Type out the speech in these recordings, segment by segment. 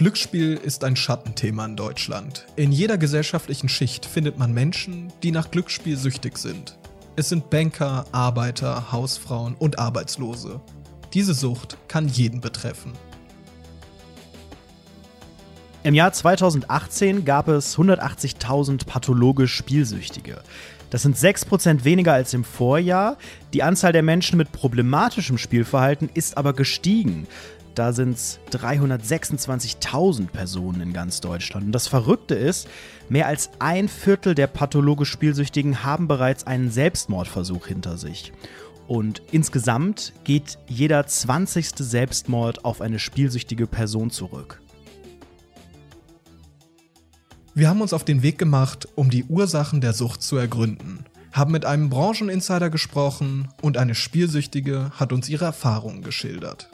Glücksspiel ist ein Schattenthema in Deutschland. In jeder gesellschaftlichen Schicht findet man Menschen, die nach Glücksspiel süchtig sind. Es sind Banker, Arbeiter, Hausfrauen und Arbeitslose. Diese Sucht kann jeden betreffen. Im Jahr 2018 gab es 180.000 pathologisch Spielsüchtige. Das sind 6% weniger als im Vorjahr. Die Anzahl der Menschen mit problematischem Spielverhalten ist aber gestiegen. Da sind es 326.000 Personen in ganz Deutschland. Und das Verrückte ist, mehr als ein Viertel der pathologisch Spielsüchtigen haben bereits einen Selbstmordversuch hinter sich. Und insgesamt geht jeder 20. Selbstmord auf eine spielsüchtige Person zurück. Wir haben uns auf den Weg gemacht, um die Ursachen der Sucht zu ergründen, haben mit einem Brancheninsider gesprochen und eine Spielsüchtige hat uns ihre Erfahrungen geschildert.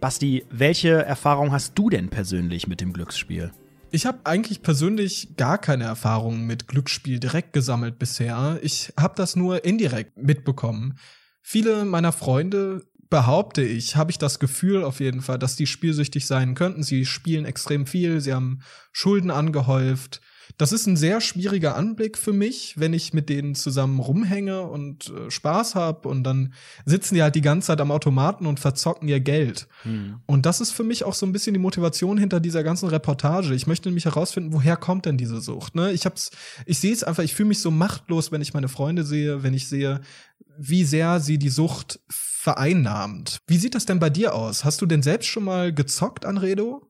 Basti, welche Erfahrung hast du denn persönlich mit dem Glücksspiel? Ich habe eigentlich persönlich gar keine Erfahrungen mit Glücksspiel direkt gesammelt bisher. Ich habe das nur indirekt mitbekommen. Viele meiner Freunde behaupte ich, habe ich das Gefühl auf jeden Fall, dass die spielsüchtig sein könnten. Sie spielen extrem viel, sie haben Schulden angehäuft. Das ist ein sehr schwieriger Anblick für mich, wenn ich mit denen zusammen rumhänge und äh, Spaß habe und dann sitzen die halt die ganze Zeit am Automaten und verzocken ihr Geld. Hm. Und das ist für mich auch so ein bisschen die Motivation hinter dieser ganzen Reportage. Ich möchte nämlich herausfinden, woher kommt denn diese Sucht? Ne? Ich hab's, ich sehe es einfach, ich fühle mich so machtlos, wenn ich meine Freunde sehe, wenn ich sehe, wie sehr sie die Sucht vereinnahmt. Wie sieht das denn bei dir aus? Hast du denn selbst schon mal gezockt an Redo?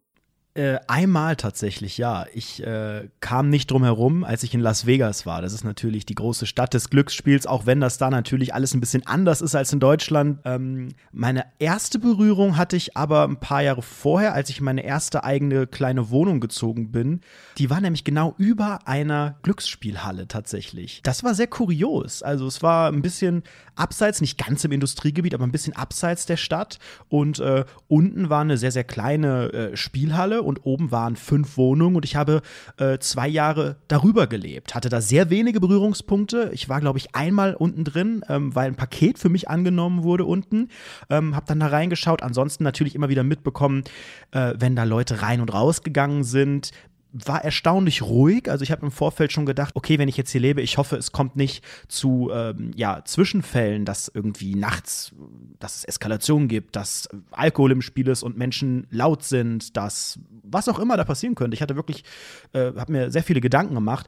Äh, einmal tatsächlich, ja. Ich äh, kam nicht drum herum, als ich in Las Vegas war. Das ist natürlich die große Stadt des Glücksspiels, auch wenn das da natürlich alles ein bisschen anders ist als in Deutschland. Ähm, meine erste Berührung hatte ich aber ein paar Jahre vorher, als ich in meine erste eigene kleine Wohnung gezogen bin. Die war nämlich genau über einer Glücksspielhalle tatsächlich. Das war sehr kurios. Also es war ein bisschen abseits, nicht ganz im Industriegebiet, aber ein bisschen abseits der Stadt. Und äh, unten war eine sehr, sehr kleine äh, Spielhalle und oben waren fünf Wohnungen und ich habe äh, zwei Jahre darüber gelebt. Hatte da sehr wenige Berührungspunkte. Ich war, glaube ich, einmal unten drin, ähm, weil ein Paket für mich angenommen wurde unten. Ähm, hab dann da reingeschaut. Ansonsten natürlich immer wieder mitbekommen, äh, wenn da Leute rein und raus gegangen sind, war erstaunlich ruhig. Also ich habe im Vorfeld schon gedacht, okay, wenn ich jetzt hier lebe, ich hoffe, es kommt nicht zu ähm, ja, Zwischenfällen, dass irgendwie nachts, dass es Eskalationen gibt, dass Alkohol im Spiel ist und Menschen laut sind, dass was auch immer da passieren könnte. Ich hatte wirklich, äh, habe mir sehr viele Gedanken gemacht.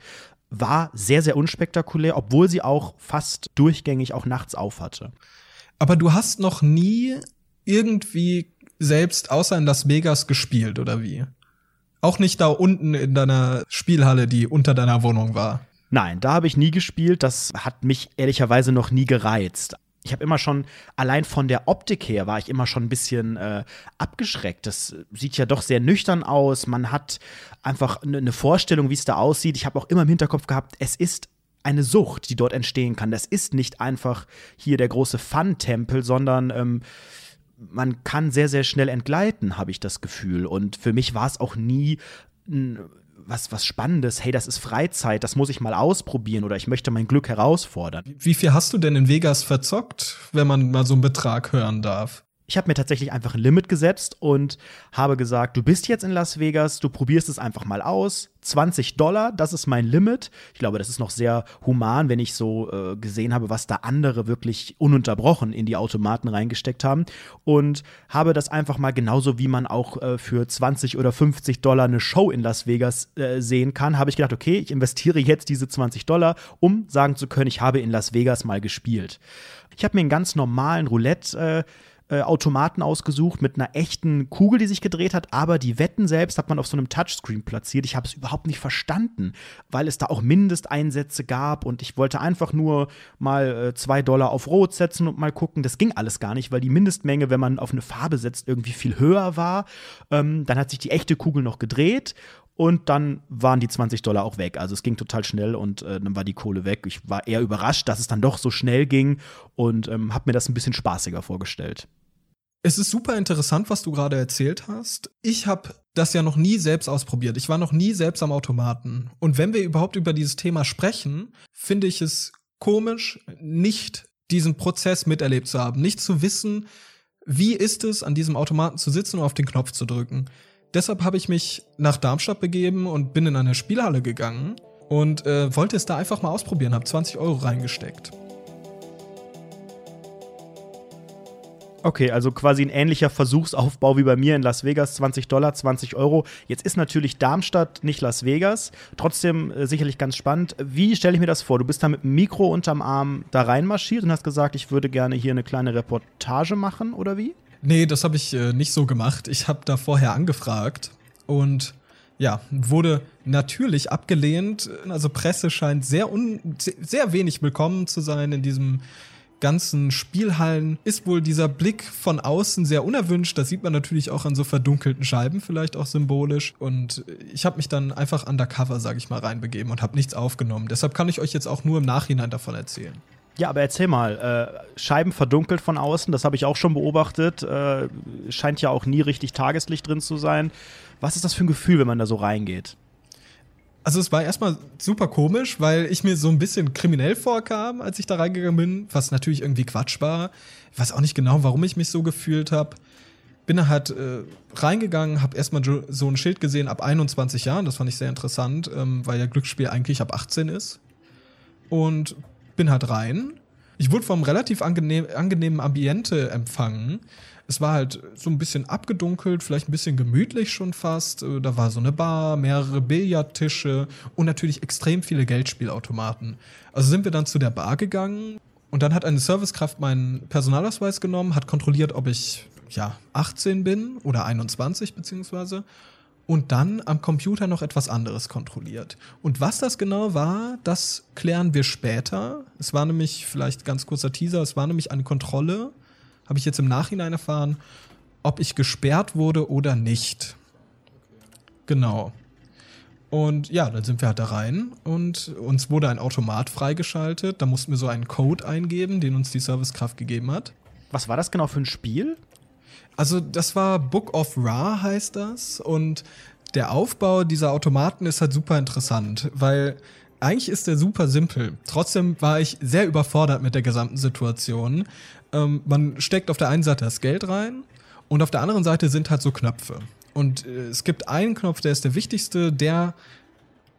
War sehr, sehr unspektakulär, obwohl sie auch fast durchgängig auch nachts aufhatte. Aber du hast noch nie irgendwie selbst außer in Las Vegas gespielt, oder wie? Auch nicht da unten in deiner Spielhalle, die unter deiner Wohnung war. Nein, da habe ich nie gespielt. Das hat mich ehrlicherweise noch nie gereizt. Ich habe immer schon, allein von der Optik her, war ich immer schon ein bisschen äh, abgeschreckt. Das sieht ja doch sehr nüchtern aus. Man hat einfach eine ne Vorstellung, wie es da aussieht. Ich habe auch immer im Hinterkopf gehabt, es ist eine Sucht, die dort entstehen kann. Das ist nicht einfach hier der große Fun-Tempel, sondern ähm, man kann sehr, sehr schnell entgleiten, habe ich das Gefühl. Und für mich war es auch nie was, was Spannendes. Hey, das ist Freizeit, das muss ich mal ausprobieren oder ich möchte mein Glück herausfordern. Wie viel hast du denn in Vegas verzockt, wenn man mal so einen Betrag hören darf? Ich habe mir tatsächlich einfach ein Limit gesetzt und habe gesagt, du bist jetzt in Las Vegas, du probierst es einfach mal aus. 20 Dollar, das ist mein Limit. Ich glaube, das ist noch sehr human, wenn ich so äh, gesehen habe, was da andere wirklich ununterbrochen in die Automaten reingesteckt haben. Und habe das einfach mal genauso, wie man auch äh, für 20 oder 50 Dollar eine Show in Las Vegas äh, sehen kann, habe ich gedacht, okay, ich investiere jetzt diese 20 Dollar, um sagen zu können, ich habe in Las Vegas mal gespielt. Ich habe mir einen ganz normalen Roulette äh, äh, Automaten ausgesucht mit einer echten Kugel, die sich gedreht hat, aber die Wetten selbst hat man auf so einem Touchscreen platziert. Ich habe es überhaupt nicht verstanden, weil es da auch Mindesteinsätze gab und ich wollte einfach nur mal äh, zwei Dollar auf Rot setzen und mal gucken. Das ging alles gar nicht, weil die Mindestmenge, wenn man auf eine Farbe setzt, irgendwie viel höher war. Ähm, dann hat sich die echte Kugel noch gedreht und dann waren die 20 Dollar auch weg. Also es ging total schnell und äh, dann war die Kohle weg. Ich war eher überrascht, dass es dann doch so schnell ging und ähm, habe mir das ein bisschen spaßiger vorgestellt. Es ist super interessant, was du gerade erzählt hast. Ich habe das ja noch nie selbst ausprobiert. Ich war noch nie selbst am Automaten. Und wenn wir überhaupt über dieses Thema sprechen, finde ich es komisch, nicht diesen Prozess miterlebt zu haben, nicht zu wissen, wie ist es, an diesem Automaten zu sitzen und auf den Knopf zu drücken. Deshalb habe ich mich nach Darmstadt begeben und bin in eine Spielhalle gegangen und äh, wollte es da einfach mal ausprobieren, habe 20 Euro reingesteckt. Okay, also quasi ein ähnlicher Versuchsaufbau wie bei mir in Las Vegas, 20 Dollar, 20 Euro. Jetzt ist natürlich Darmstadt nicht Las Vegas, trotzdem äh, sicherlich ganz spannend. Wie stelle ich mir das vor? Du bist da mit dem Mikro unterm Arm da reinmarschiert und hast gesagt, ich würde gerne hier eine kleine Reportage machen, oder wie? Nee, das habe ich äh, nicht so gemacht. Ich habe da vorher angefragt und ja, wurde natürlich abgelehnt. Also Presse scheint sehr, un sehr wenig willkommen zu sein in diesem ganzen Spielhallen ist wohl dieser Blick von außen sehr unerwünscht. Das sieht man natürlich auch an so verdunkelten Scheiben, vielleicht auch symbolisch. Und ich habe mich dann einfach undercover, sage ich mal, reinbegeben und habe nichts aufgenommen. Deshalb kann ich euch jetzt auch nur im Nachhinein davon erzählen. Ja, aber erzähl mal, äh, Scheiben verdunkelt von außen, das habe ich auch schon beobachtet. Äh, scheint ja auch nie richtig Tageslicht drin zu sein. Was ist das für ein Gefühl, wenn man da so reingeht? Also es war erstmal super komisch, weil ich mir so ein bisschen kriminell vorkam, als ich da reingegangen bin, was natürlich irgendwie Quatsch war. Ich weiß auch nicht genau, warum ich mich so gefühlt habe. Bin da halt äh, reingegangen, habe erstmal so ein Schild gesehen ab 21 Jahren, das fand ich sehr interessant, ähm, weil ja Glücksspiel eigentlich ab 18 ist. Und bin halt rein. Ich wurde vom relativ angenehm, angenehmen Ambiente empfangen es war halt so ein bisschen abgedunkelt, vielleicht ein bisschen gemütlich schon fast. Äh, da war so eine Bar, mehrere Billardtische und natürlich extrem viele Geldspielautomaten. Also sind wir dann zu der Bar gegangen und dann hat eine Servicekraft meinen Personalausweis genommen, hat kontrolliert, ob ich ja 18 bin oder 21 beziehungsweise und dann am Computer noch etwas anderes kontrolliert. Und was das genau war, das klären wir später. Es war nämlich, vielleicht ganz kurzer Teaser, es war nämlich eine Kontrolle habe ich jetzt im Nachhinein erfahren, ob ich gesperrt wurde oder nicht. Genau. Und ja, dann sind wir halt da rein und uns wurde ein Automat freigeschaltet. Da mussten wir so einen Code eingeben, den uns die Servicekraft gegeben hat. Was war das genau für ein Spiel? Also, das war Book of Ra heißt das. Und der Aufbau dieser Automaten ist halt super interessant, weil eigentlich ist der super simpel. Trotzdem war ich sehr überfordert mit der gesamten Situation, ähm, man steckt auf der einen Seite das Geld rein und auf der anderen Seite sind halt so Knöpfe. Und äh, es gibt einen Knopf, der ist der wichtigste, der,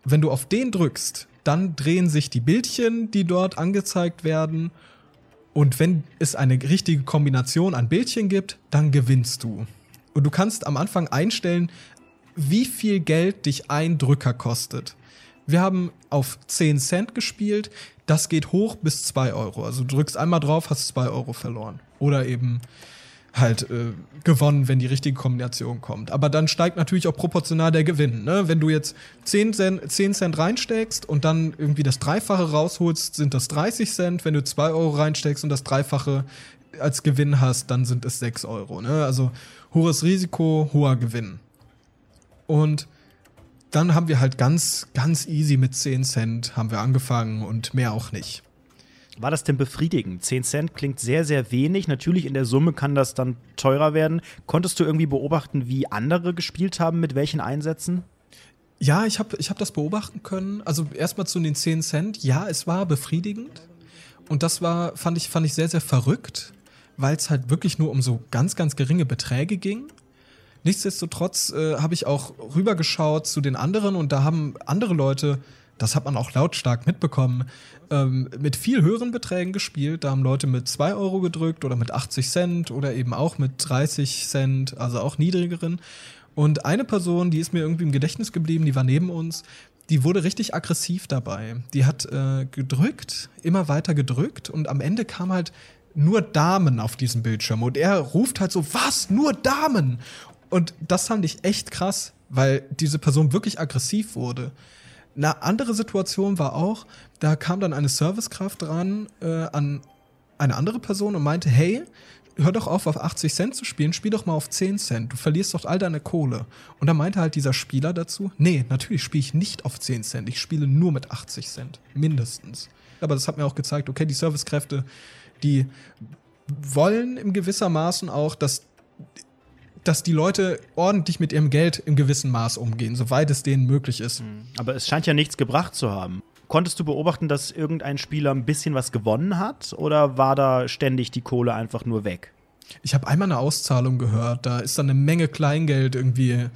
wenn du auf den drückst, dann drehen sich die Bildchen, die dort angezeigt werden. Und wenn es eine richtige Kombination an Bildchen gibt, dann gewinnst du. Und du kannst am Anfang einstellen, wie viel Geld dich ein Drücker kostet. Wir haben auf 10 Cent gespielt. Das geht hoch bis 2 Euro. Also du drückst einmal drauf, hast 2 Euro verloren. Oder eben halt äh, gewonnen, wenn die richtige Kombination kommt. Aber dann steigt natürlich auch proportional der Gewinn. Ne? Wenn du jetzt 10 Cent, 10 Cent reinsteckst und dann irgendwie das Dreifache rausholst, sind das 30 Cent. Wenn du 2 Euro reinsteckst und das Dreifache als Gewinn hast, dann sind es 6 Euro. Ne? Also hohes Risiko, hoher Gewinn. Und dann haben wir halt ganz, ganz easy mit 10 Cent haben wir angefangen und mehr auch nicht. War das denn befriedigend? 10 Cent klingt sehr, sehr wenig. Natürlich in der Summe kann das dann teurer werden. Konntest du irgendwie beobachten, wie andere gespielt haben, mit welchen Einsätzen? Ja, ich habe ich hab das beobachten können. Also erstmal zu den 10 Cent. Ja, es war befriedigend. Und das war, fand ich, fand ich sehr, sehr verrückt, weil es halt wirklich nur um so ganz, ganz geringe Beträge ging. Nichtsdestotrotz äh, habe ich auch rübergeschaut zu den anderen und da haben andere Leute, das hat man auch lautstark mitbekommen, ähm, mit viel höheren Beträgen gespielt. Da haben Leute mit 2 Euro gedrückt oder mit 80 Cent oder eben auch mit 30 Cent, also auch niedrigeren. Und eine Person, die ist mir irgendwie im Gedächtnis geblieben, die war neben uns, die wurde richtig aggressiv dabei. Die hat äh, gedrückt, immer weiter gedrückt und am Ende kam halt nur Damen auf diesem Bildschirm. Und er ruft halt so, was? Nur Damen? Und das fand ich echt krass, weil diese Person wirklich aggressiv wurde. Eine andere Situation war auch, da kam dann eine Servicekraft ran äh, an eine andere Person und meinte, hey, hör doch auf, auf 80 Cent zu spielen, spiel doch mal auf 10 Cent. Du verlierst doch all deine Kohle. Und da meinte halt dieser Spieler dazu, nee, natürlich spiele ich nicht auf 10 Cent. Ich spiele nur mit 80 Cent. Mindestens. Aber das hat mir auch gezeigt, okay, die Servicekräfte, die wollen im gewissermaßen auch, dass dass die Leute ordentlich mit ihrem Geld im gewissen Maß umgehen, soweit es denen möglich ist. Aber es scheint ja nichts gebracht zu haben. Konntest du beobachten, dass irgendein Spieler ein bisschen was gewonnen hat oder war da ständig die Kohle einfach nur weg? Ich habe einmal eine Auszahlung gehört, da ist dann eine Menge Kleingeld irgendwie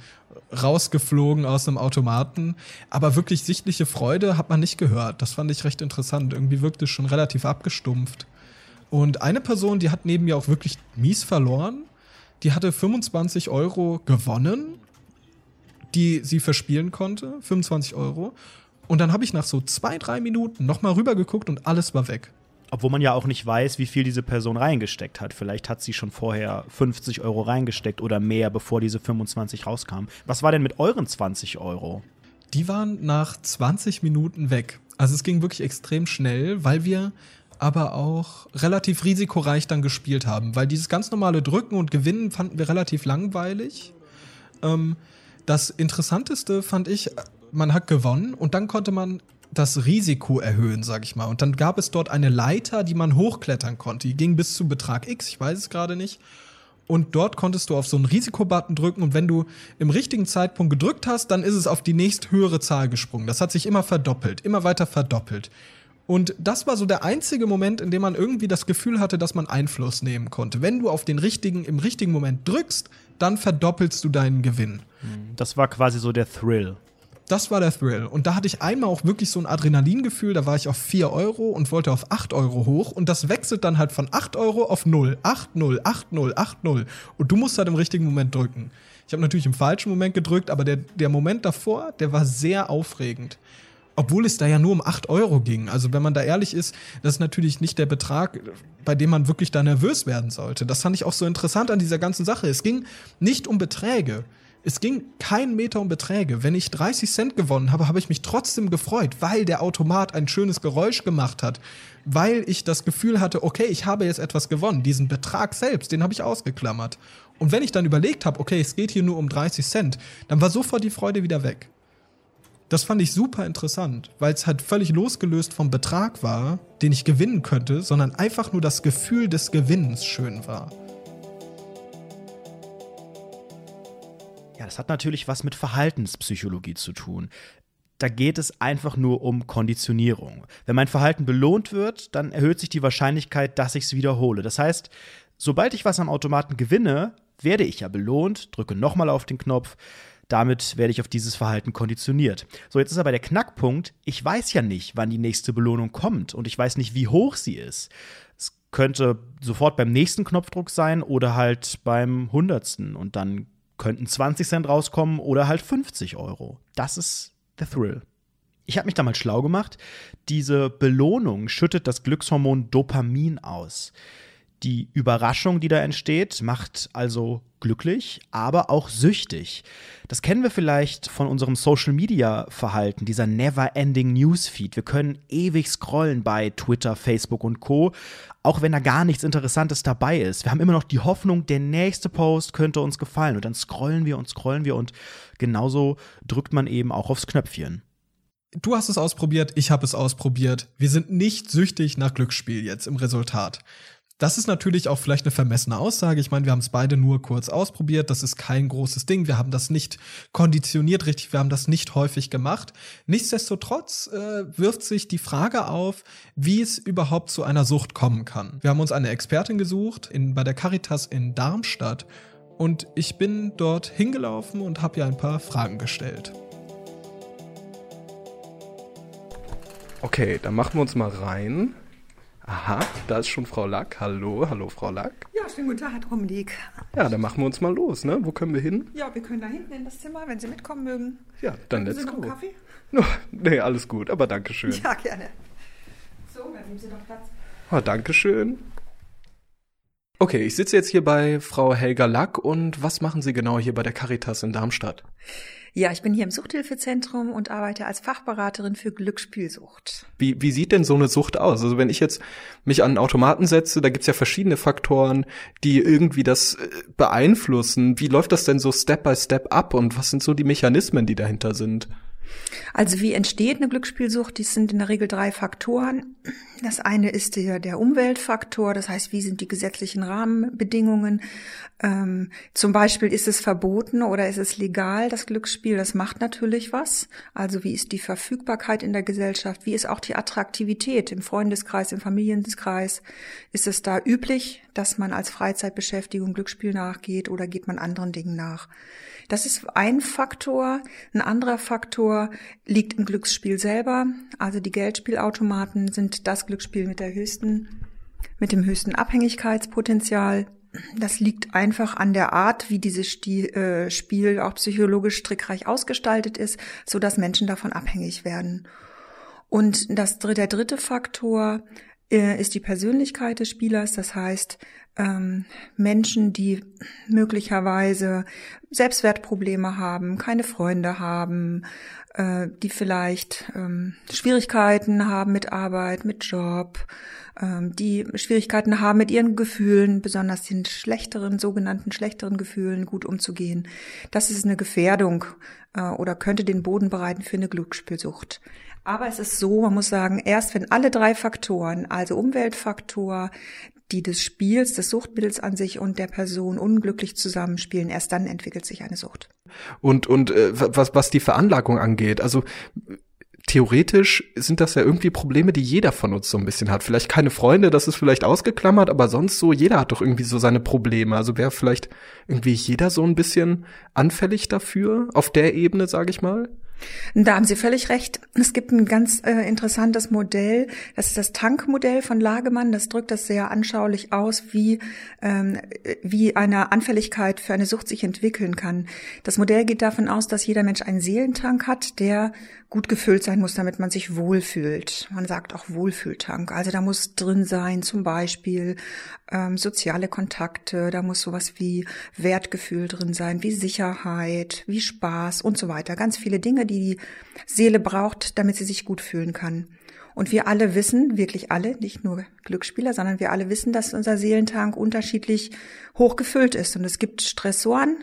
rausgeflogen aus einem Automaten, aber wirklich sichtliche Freude hat man nicht gehört. Das fand ich recht interessant. Irgendwie wirkte es schon relativ abgestumpft. Und eine Person, die hat neben mir auch wirklich mies verloren, die hatte 25 Euro gewonnen, die sie verspielen konnte, 25 Euro. Und dann habe ich nach so zwei, drei Minuten nochmal rübergeguckt und alles war weg. Obwohl man ja auch nicht weiß, wie viel diese Person reingesteckt hat. Vielleicht hat sie schon vorher 50 Euro reingesteckt oder mehr, bevor diese 25 rauskamen. Was war denn mit euren 20 Euro? Die waren nach 20 Minuten weg. Also es ging wirklich extrem schnell, weil wir aber auch relativ risikoreich dann gespielt haben. Weil dieses ganz normale Drücken und Gewinnen fanden wir relativ langweilig. Ähm, das Interessanteste fand ich, man hat gewonnen und dann konnte man das Risiko erhöhen, sag ich mal. Und dann gab es dort eine Leiter, die man hochklettern konnte. Die ging bis zu Betrag X, ich weiß es gerade nicht. Und dort konntest du auf so einen Risikobutton drücken und wenn du im richtigen Zeitpunkt gedrückt hast, dann ist es auf die nächst höhere Zahl gesprungen. Das hat sich immer verdoppelt, immer weiter verdoppelt. Und das war so der einzige Moment, in dem man irgendwie das Gefühl hatte, dass man Einfluss nehmen konnte. Wenn du auf den richtigen, im richtigen Moment drückst, dann verdoppelst du deinen Gewinn. Das war quasi so der Thrill. Das war der Thrill. Und da hatte ich einmal auch wirklich so ein Adrenalingefühl. Da war ich auf 4 Euro und wollte auf 8 Euro hoch. Und das wechselt dann halt von 8 Euro auf 0. 8, 0, 8, 0, 8, 0. Und du musst halt im richtigen Moment drücken. Ich habe natürlich im falschen Moment gedrückt, aber der, der Moment davor, der war sehr aufregend. Obwohl es da ja nur um 8 Euro ging. Also wenn man da ehrlich ist, das ist natürlich nicht der Betrag, bei dem man wirklich da nervös werden sollte. Das fand ich auch so interessant an dieser ganzen Sache. Es ging nicht um Beträge. Es ging kein Meter um Beträge. Wenn ich 30 Cent gewonnen habe, habe ich mich trotzdem gefreut, weil der Automat ein schönes Geräusch gemacht hat, weil ich das Gefühl hatte, okay, ich habe jetzt etwas gewonnen. Diesen Betrag selbst, den habe ich ausgeklammert. Und wenn ich dann überlegt habe, okay, es geht hier nur um 30 Cent, dann war sofort die Freude wieder weg. Das fand ich super interessant, weil es halt völlig losgelöst vom Betrag war, den ich gewinnen könnte, sondern einfach nur das Gefühl des Gewinnens schön war. Ja, das hat natürlich was mit Verhaltenspsychologie zu tun. Da geht es einfach nur um Konditionierung. Wenn mein Verhalten belohnt wird, dann erhöht sich die Wahrscheinlichkeit, dass ich es wiederhole. Das heißt, sobald ich was am Automaten gewinne, werde ich ja belohnt, drücke nochmal auf den Knopf. Damit werde ich auf dieses Verhalten konditioniert. So, jetzt ist aber der Knackpunkt, ich weiß ja nicht, wann die nächste Belohnung kommt und ich weiß nicht, wie hoch sie ist. Es könnte sofort beim nächsten Knopfdruck sein oder halt beim hundertsten und dann könnten 20 Cent rauskommen oder halt 50 Euro. Das ist der Thrill. Ich habe mich damals schlau gemacht. Diese Belohnung schüttet das Glückshormon Dopamin aus. Die Überraschung, die da entsteht, macht also glücklich, aber auch süchtig. Das kennen wir vielleicht von unserem Social Media Verhalten, dieser never ending Newsfeed. Wir können ewig scrollen bei Twitter, Facebook und Co, auch wenn da gar nichts interessantes dabei ist. Wir haben immer noch die Hoffnung, der nächste Post könnte uns gefallen und dann scrollen wir und scrollen wir und genauso drückt man eben auch aufs Knöpfchen. Du hast es ausprobiert, ich habe es ausprobiert. Wir sind nicht süchtig nach Glücksspiel jetzt im Resultat. Das ist natürlich auch vielleicht eine vermessene Aussage. Ich meine, wir haben es beide nur kurz ausprobiert. Das ist kein großes Ding. Wir haben das nicht konditioniert richtig. Wir haben das nicht häufig gemacht. Nichtsdestotrotz äh, wirft sich die Frage auf, wie es überhaupt zu einer Sucht kommen kann. Wir haben uns eine Expertin gesucht in, bei der Caritas in Darmstadt und ich bin dort hingelaufen und habe ihr ein paar Fragen gestellt. Okay, dann machen wir uns mal rein. Aha, da ist schon Frau Lack. Hallo, hallo Frau Lack. Ja, schönen guten Tag, Herr Dominik. Ja, dann machen wir uns mal los, ne? Wo können wir hin? Ja, wir können da hinten in das Zimmer, wenn Sie mitkommen mögen. Ja, dann Möchten let's Sie noch go. einen Kaffee? No, nee, alles gut, aber Dankeschön. Ja, gerne. So, dann nehmen Sie doch Platz. Oh, Dankeschön. Okay, ich sitze jetzt hier bei Frau Helga Lack und was machen Sie genau hier bei der Caritas in Darmstadt? Ja, ich bin hier im Suchthilfezentrum und arbeite als Fachberaterin für Glücksspielsucht. Wie, wie sieht denn so eine Sucht aus? Also wenn ich jetzt mich an einen Automaten setze, da gibt's ja verschiedene Faktoren, die irgendwie das äh, beeinflussen. Wie läuft das denn so Step by Step ab und was sind so die Mechanismen, die dahinter sind? Also wie entsteht eine Glücksspielsucht? Dies sind in der Regel drei Faktoren. Das eine ist der, der Umweltfaktor, das heißt, wie sind die gesetzlichen Rahmenbedingungen? Ähm, zum Beispiel ist es verboten oder ist es legal, das Glücksspiel? Das macht natürlich was. Also wie ist die Verfügbarkeit in der Gesellschaft? Wie ist auch die Attraktivität im Freundeskreis, im Familienkreis? Ist es da üblich, dass man als Freizeitbeschäftigung Glücksspiel nachgeht oder geht man anderen Dingen nach? Das ist ein Faktor. Ein anderer Faktor liegt im Glücksspiel selber. Also die Geldspielautomaten sind das Glücksspiel mit der höchsten, mit dem höchsten Abhängigkeitspotenzial. Das liegt einfach an der Art, wie dieses äh, Spiel auch psychologisch strickreich ausgestaltet ist, so dass Menschen davon abhängig werden. Und das, der dritte Faktor äh, ist die Persönlichkeit des Spielers. Das heißt, Menschen, die möglicherweise Selbstwertprobleme haben, keine Freunde haben, äh, die vielleicht ähm, Schwierigkeiten haben mit Arbeit, mit Job, ähm, die Schwierigkeiten haben mit ihren Gefühlen, besonders den schlechteren, sogenannten schlechteren Gefühlen gut umzugehen. Das ist eine Gefährdung äh, oder könnte den Boden bereiten für eine Glücksspielsucht. Aber es ist so, man muss sagen, erst wenn alle drei Faktoren, also Umweltfaktor, die des Spiels, des Suchtmittels an sich und der Person unglücklich zusammenspielen, erst dann entwickelt sich eine Sucht. Und, und äh, was, was die Veranlagung angeht, also theoretisch sind das ja irgendwie Probleme, die jeder von uns so ein bisschen hat. Vielleicht keine Freunde, das ist vielleicht ausgeklammert, aber sonst so, jeder hat doch irgendwie so seine Probleme. Also wäre vielleicht irgendwie jeder so ein bisschen anfällig dafür, auf der Ebene, sage ich mal? Da haben Sie völlig recht. Es gibt ein ganz äh, interessantes Modell. Das ist das Tankmodell von Lagemann. Das drückt das sehr anschaulich aus, wie, ähm, wie eine Anfälligkeit für eine Sucht sich entwickeln kann. Das Modell geht davon aus, dass jeder Mensch einen Seelentank hat, der gut gefüllt sein muss, damit man sich wohlfühlt. Man sagt auch Wohlfühltank. Also da muss drin sein zum Beispiel ähm, soziale Kontakte, da muss sowas wie Wertgefühl drin sein, wie Sicherheit, wie Spaß und so weiter. Ganz viele Dinge, die die Seele braucht, damit sie sich gut fühlen kann. Und wir alle wissen, wirklich alle, nicht nur Glücksspieler, sondern wir alle wissen, dass unser Seelentank unterschiedlich hochgefüllt ist. Und es gibt Stressoren,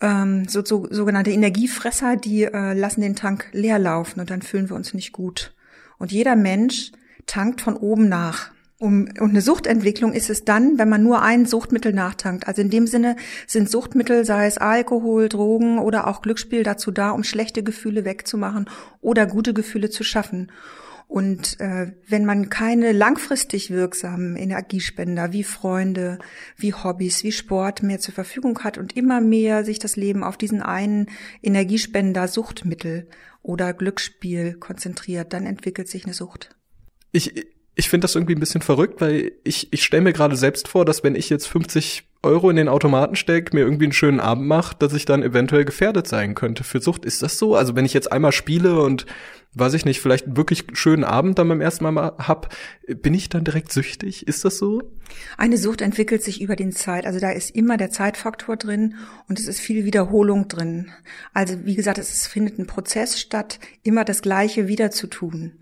ähm, so, so, sogenannte Energiefresser, die äh, lassen den Tank leer laufen und dann fühlen wir uns nicht gut. Und jeder Mensch tankt von oben nach. Um, und eine Suchtentwicklung ist es dann, wenn man nur ein Suchtmittel nachtankt. Also in dem Sinne sind Suchtmittel, sei es Alkohol, Drogen oder auch Glücksspiel, dazu da, um schlechte Gefühle wegzumachen oder gute Gefühle zu schaffen. Und äh, wenn man keine langfristig wirksamen Energiespender wie Freunde, wie Hobbys, wie Sport mehr zur Verfügung hat und immer mehr sich das Leben auf diesen einen Energiespender, Suchtmittel oder Glücksspiel konzentriert, dann entwickelt sich eine Sucht. Ich, ich finde das irgendwie ein bisschen verrückt, weil ich, ich stelle mir gerade selbst vor, dass wenn ich jetzt 50 Euro in den Automaten stecke, mir irgendwie einen schönen Abend mache, dass ich dann eventuell gefährdet sein könnte für Sucht. Ist das so? Also wenn ich jetzt einmal spiele und weiß ich nicht, vielleicht einen wirklich schönen Abend dann beim ersten Mal hab, bin ich dann direkt süchtig? Ist das so? Eine Sucht entwickelt sich über den Zeit. Also da ist immer der Zeitfaktor drin und es ist viel Wiederholung drin. Also wie gesagt, es findet ein Prozess statt, immer das Gleiche wieder zu tun.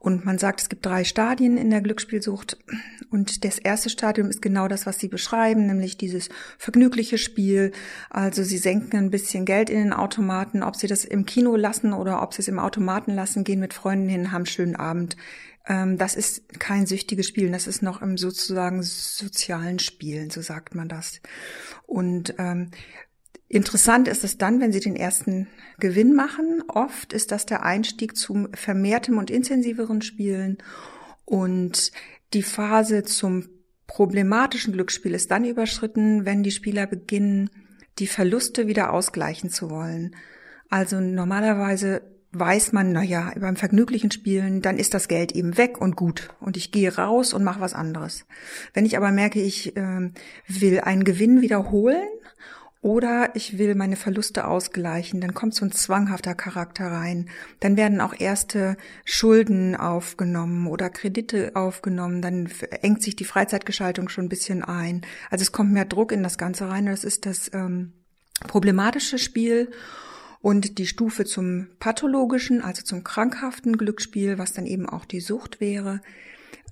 Und man sagt, es gibt drei Stadien in der Glücksspielsucht. Und das erste Stadium ist genau das, was Sie beschreiben, nämlich dieses vergnügliche Spiel. Also Sie senken ein bisschen Geld in den Automaten, ob Sie das im Kino lassen oder ob Sie es im Automaten lassen, gehen mit Freunden hin, haben schönen Abend. Ähm, das ist kein süchtiges Spielen, das ist noch im sozusagen sozialen Spielen, so sagt man das. Und ähm, Interessant ist es dann, wenn Sie den ersten Gewinn machen. Oft ist das der Einstieg zum vermehrtem und intensiveren Spielen. Und die Phase zum problematischen Glücksspiel ist dann überschritten, wenn die Spieler beginnen, die Verluste wieder ausgleichen zu wollen. Also normalerweise weiß man, na ja, beim vergnüglichen Spielen, dann ist das Geld eben weg und gut und ich gehe raus und mache was anderes. Wenn ich aber merke, ich äh, will einen Gewinn wiederholen Oder ich will meine Verluste ausgleichen, dann kommt so ein zwanghafter Charakter rein. Dann werden auch erste Schulden aufgenommen oder Kredite aufgenommen. Dann engt sich die Freizeitgestaltung schon ein bisschen ein. Also es kommt mehr Druck in das Ganze rein. Das ist das ähm, problematische Spiel. Und die Stufe zum pathologischen, also zum krankhaften Glücksspiel, was dann eben auch die Sucht wäre,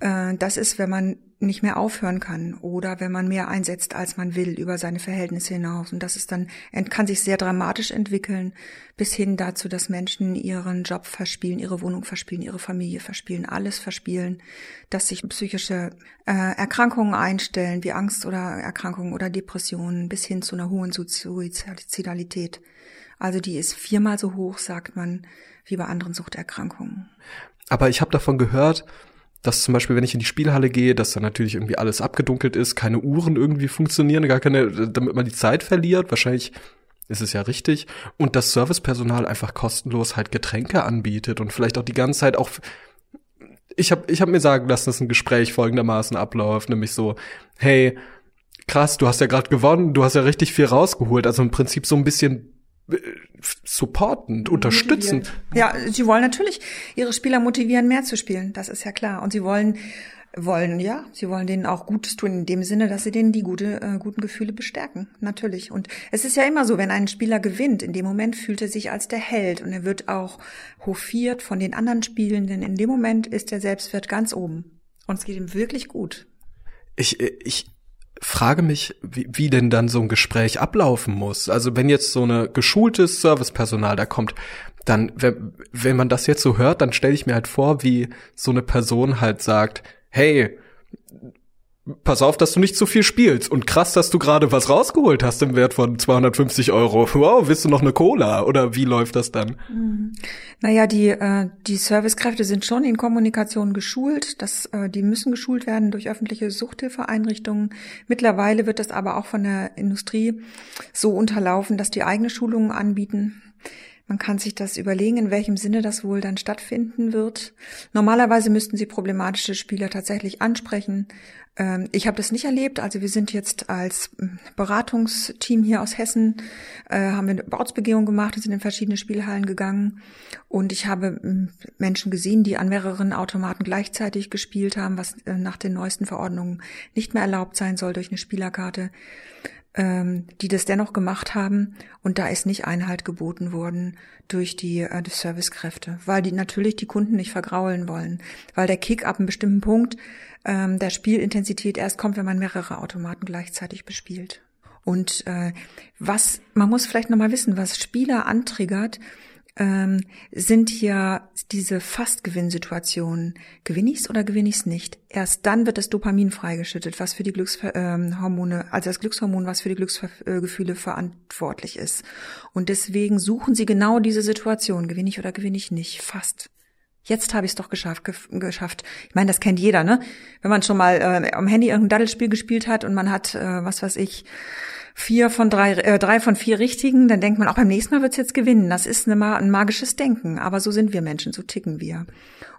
äh, das ist, wenn man nicht mehr aufhören kann oder wenn man mehr einsetzt, als man will, über seine Verhältnisse hinaus. Und das ist dann, kann sich sehr dramatisch entwickeln, bis hin dazu, dass Menschen ihren Job verspielen, ihre Wohnung verspielen, ihre Familie verspielen, alles verspielen, dass sich psychische äh, Erkrankungen einstellen, wie Angst oder Erkrankungen oder Depressionen, bis hin zu einer hohen Suizidalität. Also die ist viermal so hoch, sagt man, wie bei anderen Suchterkrankungen. Aber ich habe davon gehört, dass zum Beispiel, wenn ich in die Spielhalle gehe, dass da natürlich irgendwie alles abgedunkelt ist, keine Uhren irgendwie funktionieren, gar keine, damit man die Zeit verliert. Wahrscheinlich ist es ja richtig. Und das Servicepersonal einfach kostenlos halt Getränke anbietet und vielleicht auch die ganze Zeit auch. Ich habe ich hab mir sagen lassen, dass ein Gespräch folgendermaßen abläuft, nämlich so, hey, krass, du hast ja gerade gewonnen, du hast ja richtig viel rausgeholt. Also im Prinzip so ein bisschen supportend, unterstützend. Ja, sie wollen natürlich ihre Spieler motivieren, mehr zu spielen. Das ist ja klar. Und sie wollen wollen ja, sie wollen denen auch Gutes tun in dem Sinne, dass sie denen die gute, äh, guten Gefühle bestärken, natürlich. Und es ist ja immer so, wenn ein Spieler gewinnt, in dem Moment fühlt er sich als der Held und er wird auch hofiert von den anderen Spielenden. In dem Moment ist der Selbstwert ganz oben und es geht ihm wirklich gut. Ich, ich frage mich, wie, wie denn dann so ein Gespräch ablaufen muss. Also wenn jetzt so eine geschultes Servicepersonal da kommt, dann, wenn, wenn man das jetzt so hört, dann stelle ich mir halt vor, wie so eine Person halt sagt, hey, pass auf, dass du nicht zu viel spielst. Und krass, dass du gerade was rausgeholt hast im Wert von 250 Euro. Wow, willst du noch eine Cola? Oder wie läuft das dann? Mhm. Naja, die, äh, die Servicekräfte sind schon in Kommunikation geschult. Das, äh, die müssen geschult werden durch öffentliche Suchthilfeeinrichtungen. Mittlerweile wird das aber auch von der Industrie so unterlaufen, dass die eigene Schulungen anbieten. Man kann sich das überlegen, in welchem Sinne das wohl dann stattfinden wird. Normalerweise müssten sie problematische Spieler tatsächlich ansprechen, ähm, ich habe das nicht erlebt. Also wir sind jetzt als hm, Beratungsteam hier aus Hessen, äh, haben wir eine Ortsbegehung gemacht und sind in verschiedene Spielhallen gegangen. Und ich habe hm, Menschen gesehen, die an mehreren Automaten gleichzeitig gespielt haben, was äh, nach den neuesten Verordnungen nicht mehr erlaubt sein soll durch eine Spielerkarte ähm, die das dennoch gemacht haben und da ist nicht Einhalt geboten worden durch die, äh, die Servicekräfte, weil die natürlich die Kunden nicht vergraulen wollen, weil der Kick ab einem bestimmten Punkt ähm, der Spielintensität erst kommt, wenn man mehrere Automaten gleichzeitig bespielt. Und äh, was man muss vielleicht noch mal wissen, was Spieler antriggert, ähm, sind hier diese Fastgewinnsituationen. Gewinne ich's oder gewinne ich's nicht? Erst dann wird das Dopamin freigeschüttet, was für die Glückshormone, ähm, also das Glückshormon, was für die Glücksgefühle verantwortlich ist. Und deswegen suchen sie genau diese Situation. Gewinne ich oder gewinne ich nicht? Fast. Jetzt habe ich es doch geschafft, geschafft. Ich meine, das kennt jeder, ne? Wenn man schon mal äh, am Handy irgendein Daddelspiel gespielt hat und man hat, äh, was weiß ich, vier von drei, äh, drei von vier richtigen, dann denkt man auch beim nächsten Mal wird's jetzt gewinnen. Das ist eine, ein magisches Denken, aber so sind wir Menschen, so ticken wir.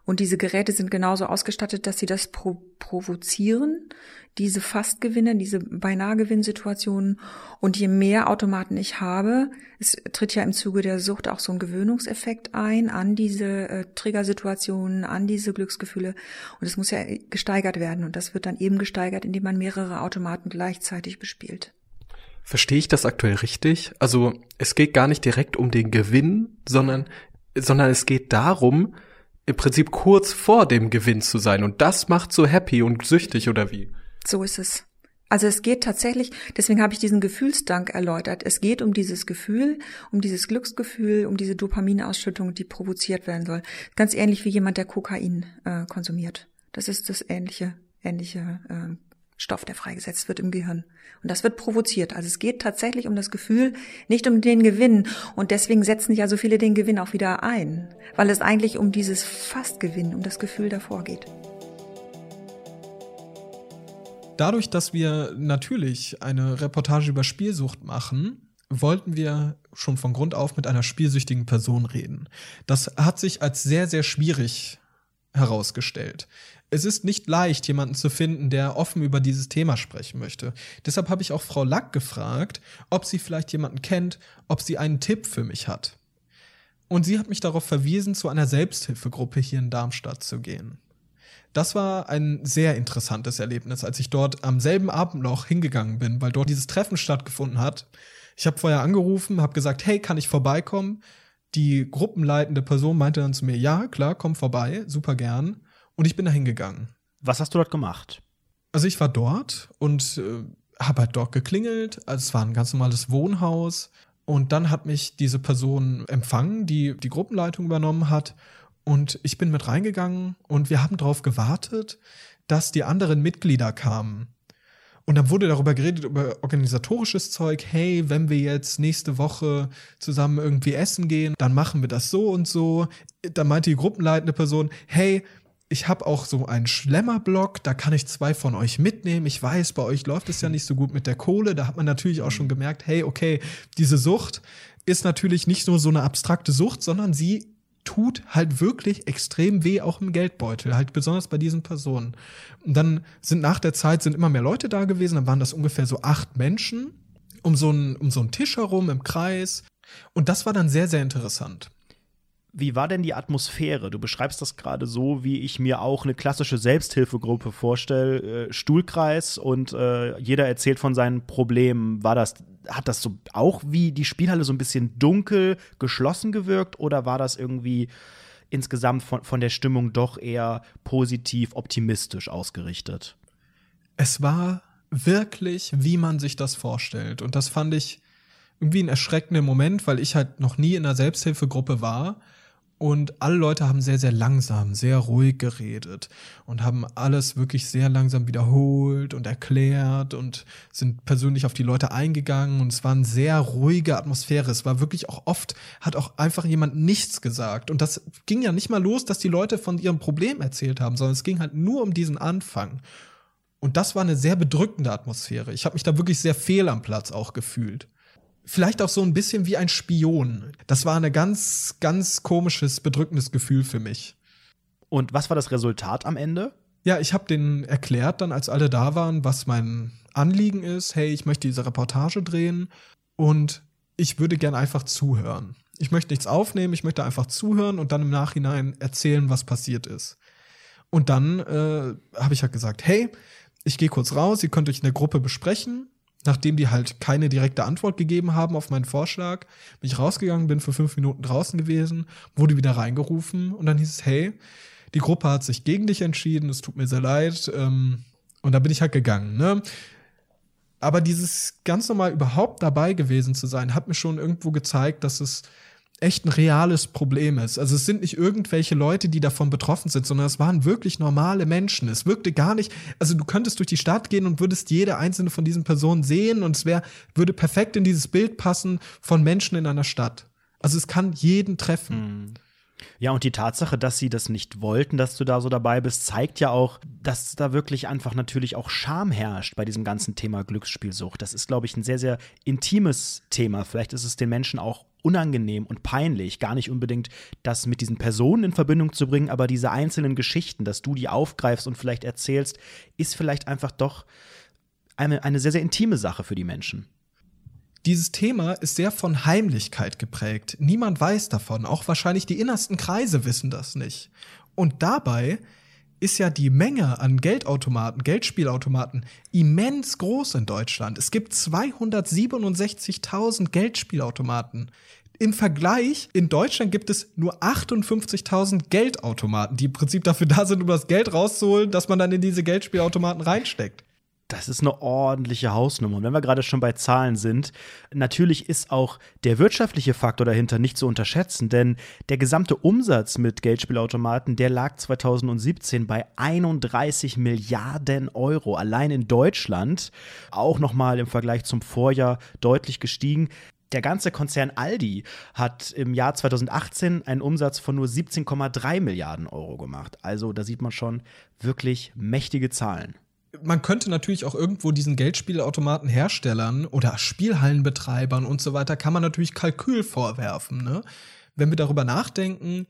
Und diese Geräte sind genauso ausgestattet, dass sie das pro provozieren, diese Fastgewinne, diese beinahe Gewinnsituationen. Und je mehr Automaten ich habe, es tritt ja im Zuge der Sucht auch so ein Gewöhnungseffekt ein an diese äh, Triggersituationen, an diese Glücksgefühle. Und es muss ja gesteigert werden. Und das wird dann eben gesteigert, indem man mehrere Automaten gleichzeitig bespielt. Verstehe ich das aktuell richtig? Also es geht gar nicht direkt um den Gewinn, sondern, sondern es geht darum, im Prinzip kurz vor dem Gewinn zu sein. Und das macht so happy und süchtig, oder wie? So ist es. Also es geht tatsächlich, deswegen habe ich diesen Gefühlsdank erläutert. Es geht um dieses Gefühl, um dieses Glücksgefühl, um diese Dopaminausschüttung, die provoziert werden soll. Ganz ähnlich wie jemand, der Kokain äh, konsumiert. Das ist das ähnliche, ähnliche äh, Stoff, der freigesetzt wird im Gehirn. Und das wird provoziert. Also es geht tatsächlich um das Gefühl, nicht um den Gewinn. Und deswegen setzen ja so viele den Gewinn auch wieder ein, weil es eigentlich um dieses Fastgewinn, um das Gefühl davor geht. Dadurch, dass wir natürlich eine Reportage über Spielsucht machen, wollten wir schon von Grund auf mit einer spielsüchtigen Person reden. Das hat sich als sehr, sehr schwierig herausgestellt. Es ist nicht leicht, jemanden zu finden, der offen über dieses Thema sprechen möchte. Deshalb habe ich auch Frau Lack gefragt, ob sie vielleicht jemanden kennt, ob sie einen Tipp für mich hat. Und sie hat mich darauf verwiesen, zu einer Selbsthilfegruppe hier in Darmstadt zu gehen. Das war ein sehr interessantes Erlebnis, als ich dort am selben Abend noch hingegangen bin, weil dort dieses Treffen stattgefunden hat. Ich habe vorher angerufen, habe gesagt, hey, kann ich vorbeikommen? Die gruppenleitende Person meinte dann zu mir, ja, klar, komm vorbei, super gern. Und ich bin da hingegangen. Was hast du dort gemacht? Also ich war dort und äh, habe halt dort geklingelt. Also es war ein ganz normales Wohnhaus. Und dann hat mich diese Person empfangen, die die Gruppenleitung übernommen hat. Und ich bin mit reingegangen und wir haben darauf gewartet, dass die anderen Mitglieder kamen. Und dann wurde darüber geredet, über organisatorisches Zeug. Hey, wenn wir jetzt nächste Woche zusammen irgendwie essen gehen, dann machen wir das so und so. Da meinte die gruppenleitende Person, hey, ich habe auch so einen Schlemmerblock, da kann ich zwei von euch mitnehmen. Ich weiß, bei euch läuft es ja nicht so gut mit der Kohle. Da hat man natürlich auch schon gemerkt, hey, okay, diese Sucht ist natürlich nicht nur so eine abstrakte Sucht, sondern sie tut halt wirklich extrem weh, auch im Geldbeutel, halt besonders bei diesen Personen. Und dann sind nach der Zeit sind immer mehr Leute da gewesen, dann waren das ungefähr so acht Menschen um so einen, um so einen Tisch herum im Kreis. Und das war dann sehr, sehr interessant. Wie war denn die Atmosphäre? Du beschreibst das gerade so, wie ich mir auch eine klassische Selbsthilfegruppe vorstelle. Äh, Stuhlkreis und äh, jeder erzählt von seinen Problemen. War das, hat das so auch wie die Spielhalle so ein bisschen dunkel, geschlossen gewirkt oder war das irgendwie insgesamt von, von der Stimmung doch eher positiv, optimistisch ausgerichtet? Es war wirklich, wie man sich das vorstellt. Und das fand ich irgendwie ein erschreckender Moment, weil ich halt noch nie in einer Selbsthilfegruppe war und alle Leute haben sehr, sehr langsam, sehr ruhig geredet und haben alles wirklich sehr langsam wiederholt und erklärt und sind persönlich auf die Leute eingegangen. Und es war eine sehr ruhige Atmosphäre. Es war wirklich auch oft, hat auch einfach jemand nichts gesagt. Und das ging ja nicht mal los, dass die Leute von ihrem Problem erzählt haben, sondern es ging halt nur um diesen Anfang. Und das war eine sehr bedrückende Atmosphäre. Ich habe mich da wirklich sehr fehl am Platz auch gefühlt vielleicht auch so ein bisschen wie ein Spion. Das war ein ganz, ganz komisches, bedrückendes Gefühl für mich. Und was war das Resultat am Ende? Ja, ich habe denen erklärt, dann als alle da waren, was mein Anliegen ist. Hey, ich möchte diese Reportage drehen und ich würde gern einfach zuhören. Ich möchte nichts aufnehmen, ich möchte einfach zuhören und dann im Nachhinein erzählen, was passiert ist. Und dann äh, habe ich halt gesagt, hey, ich gehe kurz raus, ihr könnt euch in der Gruppe besprechen nachdem die halt keine direkte Antwort gegeben haben auf meinen Vorschlag, bin ich rausgegangen, bin für fünf Minuten draußen gewesen, wurde wieder reingerufen und dann hieß es, hey, die Gruppe hat sich gegen dich entschieden, es tut mir sehr leid. Ähm, und da bin ich halt gegangen, ne? Aber dieses ganz normal überhaupt dabei gewesen zu sein, hat mir schon irgendwo gezeigt, dass es echt ein reales Problem ist. Also es sind nicht irgendwelche Leute, die davon betroffen sind, sondern es waren wirklich normale Menschen. Es wirkte gar nicht, also du könntest durch die Stadt gehen und würdest jede einzelne von diesen Personen sehen und es wäre, würde perfekt in dieses Bild passen von Menschen in einer Stadt. Also es kann jeden treffen. Mhm. Ja, und die Tatsache, dass sie das nicht wollten, dass du da so dabei bist, zeigt ja auch, dass da wirklich einfach natürlich auch Scham herrscht bei diesem ganzen Thema Glücksspielsucht. Das ist, glaube ich, ein sehr, sehr intimes Thema. Vielleicht ist es den Menschen auch unangenehm und peinlich, gar nicht unbedingt das mit diesen Personen in Verbindung zu bringen, aber diese einzelnen Geschichten, dass du die aufgreifst und vielleicht erzählst, ist vielleicht einfach doch eine, eine sehr, sehr intime Sache für die Menschen. Dieses Thema ist sehr von Heimlichkeit geprägt. Niemand weiß davon. Auch wahrscheinlich die innersten Kreise wissen das nicht. Und dabei ist ja die Menge an Geldautomaten, Geldspielautomaten immens groß in Deutschland. Es gibt 267.000 Geldspielautomaten. Im Vergleich, in Deutschland gibt es nur 58.000 Geldautomaten, die im Prinzip dafür da sind, um das Geld rauszuholen, das man dann in diese Geldspielautomaten reinsteckt. Das ist eine ordentliche Hausnummer. Und wenn wir gerade schon bei Zahlen sind, natürlich ist auch der wirtschaftliche Faktor dahinter nicht zu unterschätzen, denn der gesamte Umsatz mit Geldspielautomaten, der lag 2017 bei 31 Milliarden Euro. Allein in Deutschland, auch nochmal im Vergleich zum Vorjahr deutlich gestiegen. Der ganze Konzern Aldi hat im Jahr 2018 einen Umsatz von nur 17,3 Milliarden Euro gemacht. Also da sieht man schon wirklich mächtige Zahlen man könnte natürlich auch irgendwo diesen Geldspielautomatenherstellern oder Spielhallenbetreibern und so weiter, kann man natürlich Kalkül vorwerfen. Ne? Wenn wir darüber nachdenken,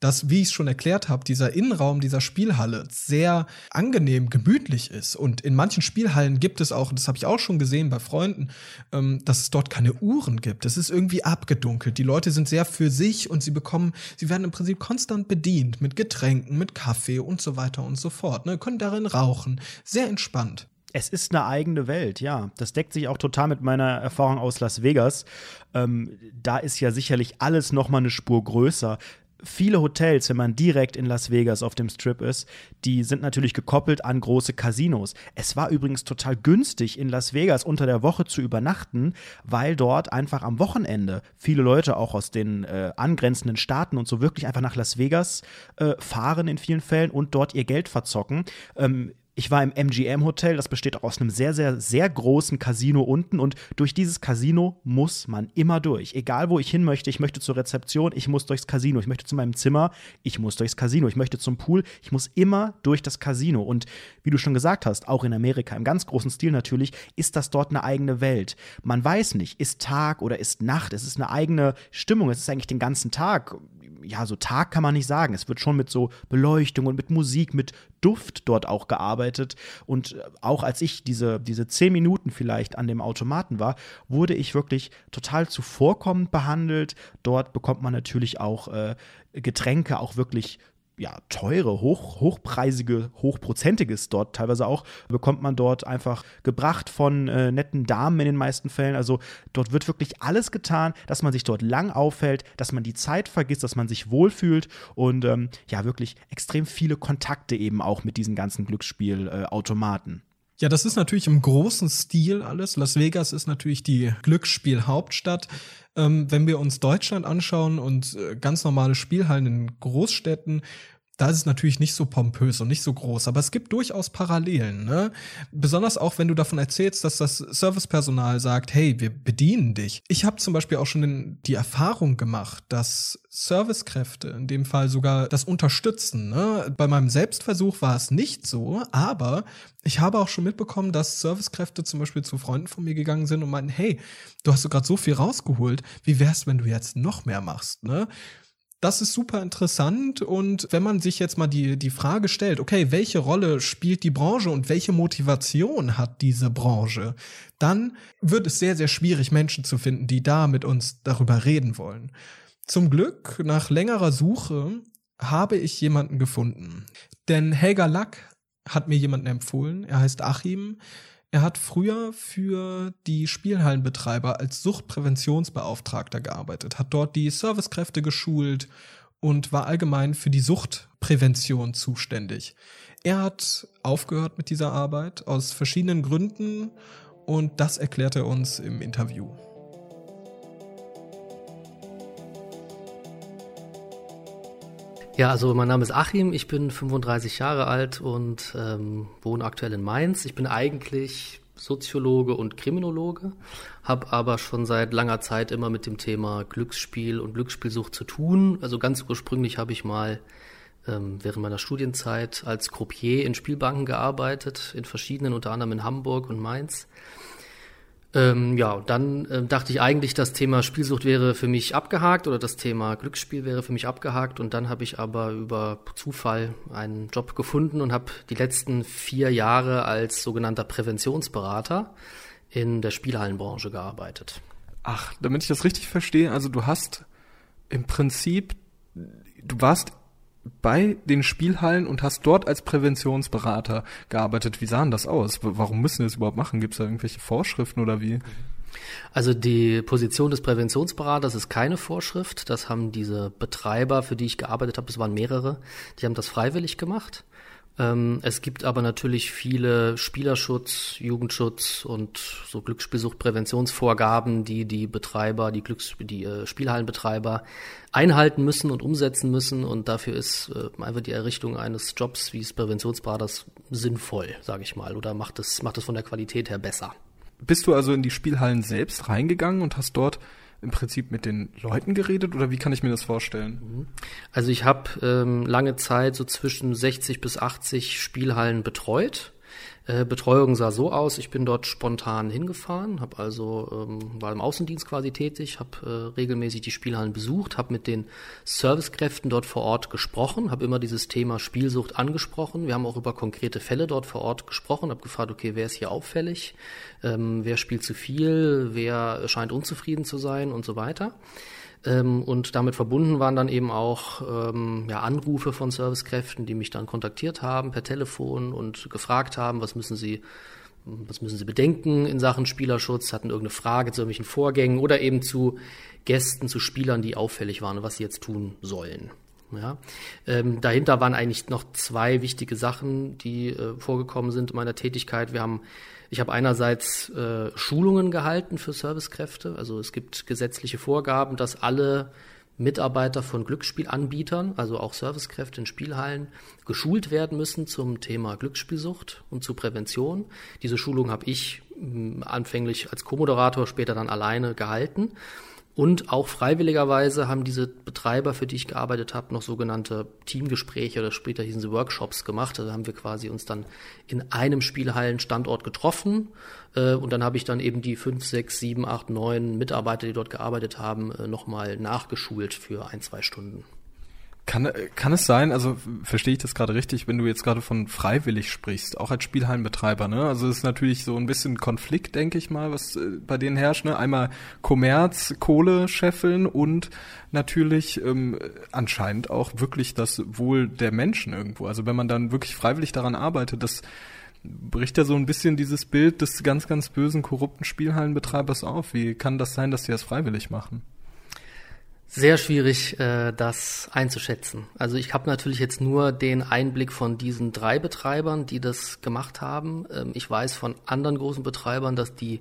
dass, wie ich es schon erklärt habe, dieser Innenraum dieser Spielhalle sehr angenehm, gemütlich ist. Und in manchen Spielhallen gibt es auch, das habe ich auch schon gesehen bei Freunden, ähm, dass es dort keine Uhren gibt. Es ist irgendwie abgedunkelt. Die Leute sind sehr für sich und sie bekommen, sie werden im Prinzip konstant bedient mit Getränken, mit Kaffee und so weiter und so fort. Ne? Können darin rauchen. Sehr entspannt. Es ist eine eigene Welt, ja. Das deckt sich auch total mit meiner Erfahrung aus Las Vegas. Ähm, da ist ja sicherlich alles noch mal eine Spur größer viele Hotels, wenn man direkt in Las Vegas auf dem Strip ist, die sind natürlich gekoppelt an große Casinos. Es war übrigens total günstig, in Las Vegas unter der Woche zu übernachten, weil dort einfach am Wochenende viele Leute auch aus den äh, angrenzenden Staaten und so wirklich einfach nach Las Vegas äh, fahren in vielen Fällen und dort ihr Geld verzocken. Ähm, ich war im MGM Hotel, das besteht auch aus einem sehr, sehr, sehr großen Casino unten und durch dieses Casino muss man immer durch. Egal, wo ich hin möchte, ich möchte zur Rezeption, ich muss durchs Casino, ich möchte zu meinem Zimmer, ich muss durchs Casino, ich möchte zum Pool, ich muss immer durch das Casino. Und wie du schon gesagt hast, auch in Amerika, im ganz großen Stil natürlich, ist das dort eine eigene Welt. Man weiß nicht, ist Tag oder ist Nacht, es ist eine eigene Stimmung, es ist eigentlich den ganzen Tag ja, so Tag kann man nicht sagen. Es wird schon mit so Beleuchtung und mit Musik, mit Duft dort auch gearbeitet. Und äh, auch als ich diese, diese zehn Minuten vielleicht an dem Automaten war, wurde ich wirklich total zuvorkommend behandelt. Dort bekommt man natürlich auch äh, Getränke auch wirklich ja, teure, hoch, hochpreisige, hochprozentiges dort teilweise auch, bekommt man dort einfach gebracht von äh, netten Damen in den meisten Fällen. Also dort wird wirklich alles getan, dass man sich dort lang aufhält, dass man die Zeit vergisst, dass man sich wohlfühlt und ähm, ja, wirklich extrem viele Kontakte eben auch mit diesen ganzen Glücksspielautomaten. Äh, ja, das ist natürlich im großen Stil alles. Las Vegas ist natürlich die Glücksspielhauptstadt. Ähm, wenn wir uns Deutschland anschauen und äh, ganz normale Spielhallen in Großstädten, da ist es natürlich nicht so pompös und nicht so groß, aber es gibt durchaus Parallelen. Ne? Besonders auch, wenn du davon erzählst, dass das Servicepersonal sagt, hey, wir bedienen dich. Ich habe zum Beispiel auch schon die Erfahrung gemacht, dass Servicekräfte in dem Fall sogar das unterstützen. Ne? Bei meinem Selbstversuch war es nicht so, aber ich habe auch schon mitbekommen, dass Servicekräfte zum Beispiel zu Freunden von mir gegangen sind und meinten, hey, du hast so gerade so viel rausgeholt, wie wär's, wenn du jetzt noch mehr machst? Ne? Das ist super interessant und wenn man sich jetzt mal die, die Frage stellt, okay, welche Rolle spielt die Branche und welche Motivation hat diese Branche, dann wird es sehr, sehr schwierig, Menschen zu finden, die da mit uns darüber reden wollen. Zum Glück, nach längerer Suche, habe ich jemanden gefunden. Denn Helga Lack hat mir jemanden empfohlen, er heißt Achim, er hat früher für die Spielhallenbetreiber als Suchtpräventionsbeauftragter gearbeitet, hat dort die Servicekräfte geschult und war allgemein für die Suchtprävention zuständig. Er hat aufgehört mit dieser Arbeit aus verschiedenen Gründen und das erklärt er uns im Interview. Ja, also mein Name ist Achim, ich bin 35 Jahre alt und ähm, wohne aktuell in Mainz. Ich bin eigentlich Soziologe und Kriminologe, habe aber schon seit langer Zeit immer mit dem Thema Glücksspiel und Glücksspielsucht zu tun. Also ganz ursprünglich habe ich mal ähm, während meiner Studienzeit als Croupier in Spielbanken gearbeitet, in verschiedenen, unter anderem in Hamburg und Mainz. Ähm, ja, dann äh, dachte ich eigentlich, das Thema Spielsucht wäre für mich abgehakt oder das Thema Glücksspiel wäre für mich abgehakt. Und dann habe ich aber über Zufall einen Job gefunden und habe die letzten vier Jahre als sogenannter Präventionsberater in der Spielhallenbranche gearbeitet. Ach, damit ich das richtig verstehe, also du hast im Prinzip, du warst bei den Spielhallen und hast dort als Präventionsberater gearbeitet. Wie sah denn das aus? Warum müssen wir das überhaupt machen? Gibt es da irgendwelche Vorschriften oder wie? Also die Position des Präventionsberaters ist keine Vorschrift. Das haben diese Betreiber, für die ich gearbeitet habe, es waren mehrere, die haben das freiwillig gemacht. Ähm, es gibt aber natürlich viele Spielerschutz, Jugendschutz und so Glücksspielsuchtpräventionsvorgaben, die die Betreiber, die Glücks die äh, Spielhallenbetreiber einhalten müssen und umsetzen müssen. Und dafür ist äh, einfach die Errichtung eines Jobs wie des Präventionsberaters sinnvoll, sage ich mal, oder macht es macht es von der Qualität her besser. Bist du also in die Spielhallen selbst reingegangen und hast dort im Prinzip mit den Leuten geredet oder wie kann ich mir das vorstellen? Also ich habe ähm, lange Zeit so zwischen 60 bis 80 Spielhallen betreut Äh, Betreuung sah so aus, ich bin dort spontan hingefahren, habe also ähm, war im Außendienst quasi tätig, habe äh, regelmäßig die Spielhallen besucht, habe mit den Servicekräften dort vor Ort gesprochen, habe immer dieses Thema Spielsucht angesprochen. Wir haben auch über konkrete Fälle dort vor Ort gesprochen, habe gefragt, okay, wer ist hier auffällig, ähm, wer spielt zu viel, wer scheint unzufrieden zu sein und so weiter. Ähm, und damit verbunden waren dann eben auch ähm, ja, Anrufe von Servicekräften, die mich dann kontaktiert haben per Telefon und gefragt haben, was müssen sie was müssen Sie bedenken in Sachen Spielerschutz, hatten irgendeine Frage zu irgendwelchen Vorgängen oder eben zu Gästen, zu Spielern, die auffällig waren und was sie jetzt tun sollen. Ja, ähm, dahinter waren eigentlich noch zwei wichtige Sachen, die äh, vorgekommen sind in meiner Tätigkeit. Wir haben ich habe einerseits äh, Schulungen gehalten für Servicekräfte. Also es gibt gesetzliche Vorgaben, dass alle Mitarbeiter von Glücksspielanbietern, also auch Servicekräfte in Spielhallen, geschult werden müssen zum Thema Glücksspielsucht und zur Prävention. Diese Schulung habe ich anfänglich als Co-Moderator, später dann alleine gehalten. Und auch freiwilligerweise haben diese Betreiber, für die ich gearbeitet habe, noch sogenannte Teamgespräche oder später hießen sie Workshops gemacht. Also haben wir quasi uns dann in einem Spielhallenstandort getroffen. Äh, und dann habe ich dann eben die fünf, sechs, sieben, acht, neun Mitarbeiter, die dort gearbeitet haben, äh, nochmal nachgeschult für ein, zwei Stunden. Kann, kann es sein, also verstehe ich das gerade richtig, wenn du jetzt gerade von freiwillig sprichst, auch als Spielhallenbetreiber, ne? Also es ist natürlich so ein bisschen Konflikt, denke ich mal, was äh, bei denen herrscht, ne? Einmal Kommerz, Kohle scheffeln und natürlich ähm, anscheinend auch wirklich das Wohl der Menschen irgendwo. Also wenn man dann wirklich freiwillig daran arbeitet, das bricht ja so ein bisschen dieses Bild des ganz, ganz bösen, korrupten Spielhallenbetreibers auf. Wie kann das sein, dass sie das freiwillig machen? Sehr schwierig, äh, das einzuschätzen. Also ich habe natürlich jetzt nur den Einblick von diesen drei Betreibern, die das gemacht haben. Ähm, ich weiß von anderen großen Betreibern, dass die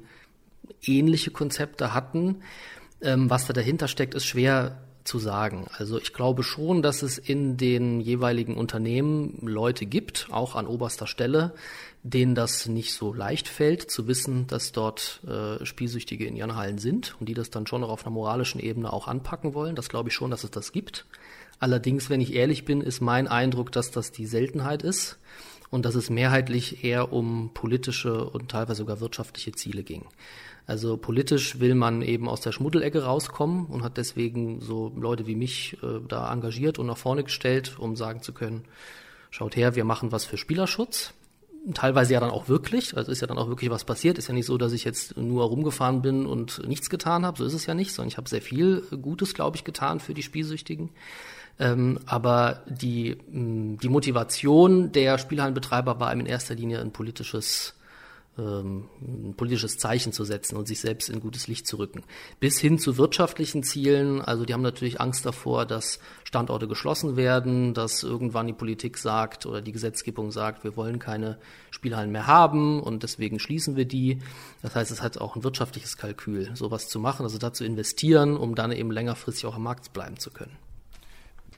ähnliche Konzepte hatten. Ähm, was da dahinter steckt, ist schwer zu sagen. Also ich glaube schon, dass es in den jeweiligen Unternehmen Leute gibt, auch an oberster Stelle, denen das nicht so leicht fällt, zu wissen, dass dort äh, Spielsüchtige in ihren Hallen sind und die das dann schon noch auf einer moralischen Ebene auch anpacken wollen. Das glaube ich schon, dass es das gibt. Allerdings, wenn ich ehrlich bin, ist mein Eindruck, dass das die Seltenheit ist und dass es mehrheitlich eher um politische und teilweise sogar wirtschaftliche Ziele ging. Also politisch will man eben aus der Schmuddelecke rauskommen und hat deswegen so Leute wie mich äh, da engagiert und nach vorne gestellt, um sagen zu können, schaut her, wir machen was für Spielerschutz teilweise ja dann auch wirklich, also ist ja dann auch wirklich was passiert. Ist ja nicht so, dass ich jetzt nur rumgefahren bin und nichts getan habe, so ist es ja nicht, sondern ich habe sehr viel Gutes, glaube ich, getan für die Spielsüchtigen. Ähm, aber die, die Motivation der Spielhallenbetreiber war in erster Linie ein politisches ähm, ein politisches Zeichen zu setzen und sich selbst in gutes Licht zu rücken. Bis hin zu wirtschaftlichen Zielen. Also die haben natürlich Angst davor, dass Standorte geschlossen werden, dass irgendwann die Politik sagt oder die Gesetzgebung sagt, wir wollen keine Spielhallen mehr haben und deswegen schließen wir die. Das heißt, es hat auch ein wirtschaftliches Kalkül, sowas zu machen, also dazu investieren, um dann eben längerfristig auch am Markt bleiben zu können.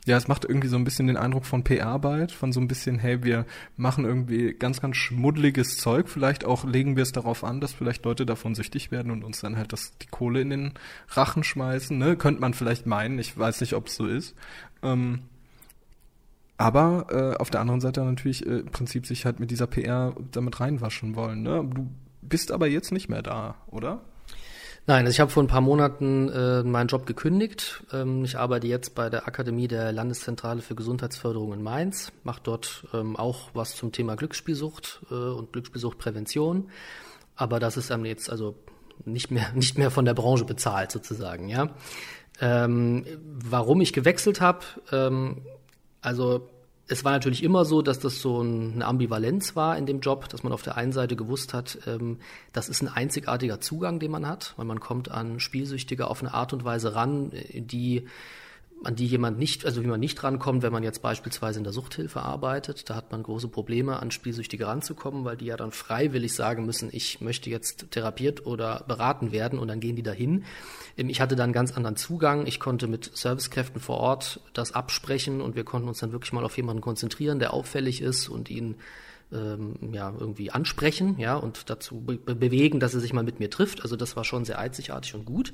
Ja, es macht irgendwie so ein bisschen den Eindruck von PR-Arbeit, von so ein bisschen, hey, wir machen irgendwie ganz, ganz schmuddeliges Zeug. Vielleicht auch legen wir es darauf an, dass vielleicht Leute davon süchtig werden und uns dann halt das, die Kohle in den Rachen schmeißen. Ne? Könnte man vielleicht meinen. Ich weiß nicht, ob es so ist. Ähm, aber äh, auf der anderen Seite natürlich äh, im Prinzip sich halt mit dieser PR damit reinwaschen wollen. Ne? Du bist aber jetzt nicht mehr da, oder? Nein, also ich habe vor ein paar Monaten äh, meinen Job gekündigt. Ähm, ich arbeite jetzt bei der Akademie der Landeszentrale für Gesundheitsförderung in Mainz, mache dort ähm, auch was zum Thema Glücksspielsucht äh, und Glücksspielsuchtprävention. Aber das ist dann jetzt also nicht mehr nicht mehr von der Branche bezahlt sozusagen. Ja, ähm, warum ich gewechselt habe? Ähm, also es war natürlich immer so, dass das so eine Ambivalenz war in dem Job, dass man auf der einen Seite gewusst hat, ähm, das ist ein einzigartiger Zugang, den man hat, weil man kommt an Spielsüchtige auf eine Art und Weise ran, äh, die an die jemand nicht, also wie man nicht rankommt, wenn man jetzt beispielsweise in der Suchthilfe arbeitet. Da hat man große Probleme, an Spielsüchtige ranzukommen, weil die ja dann freiwillig sagen müssen, ich möchte jetzt therapiert oder beraten werden und dann gehen die dahin. Ähm, ich hatte dann einen ganz anderen Zugang. Ich konnte mit Servicekräften vor Ort das absprechen und wir konnten uns dann wirklich mal auf jemanden konzentrieren, der auffällig ist und ihn ähm, ja irgendwie ansprechen, ja und dazu be bewegen, dass er sich mal mit mir trifft. Also das war schon sehr einzigartig und gut.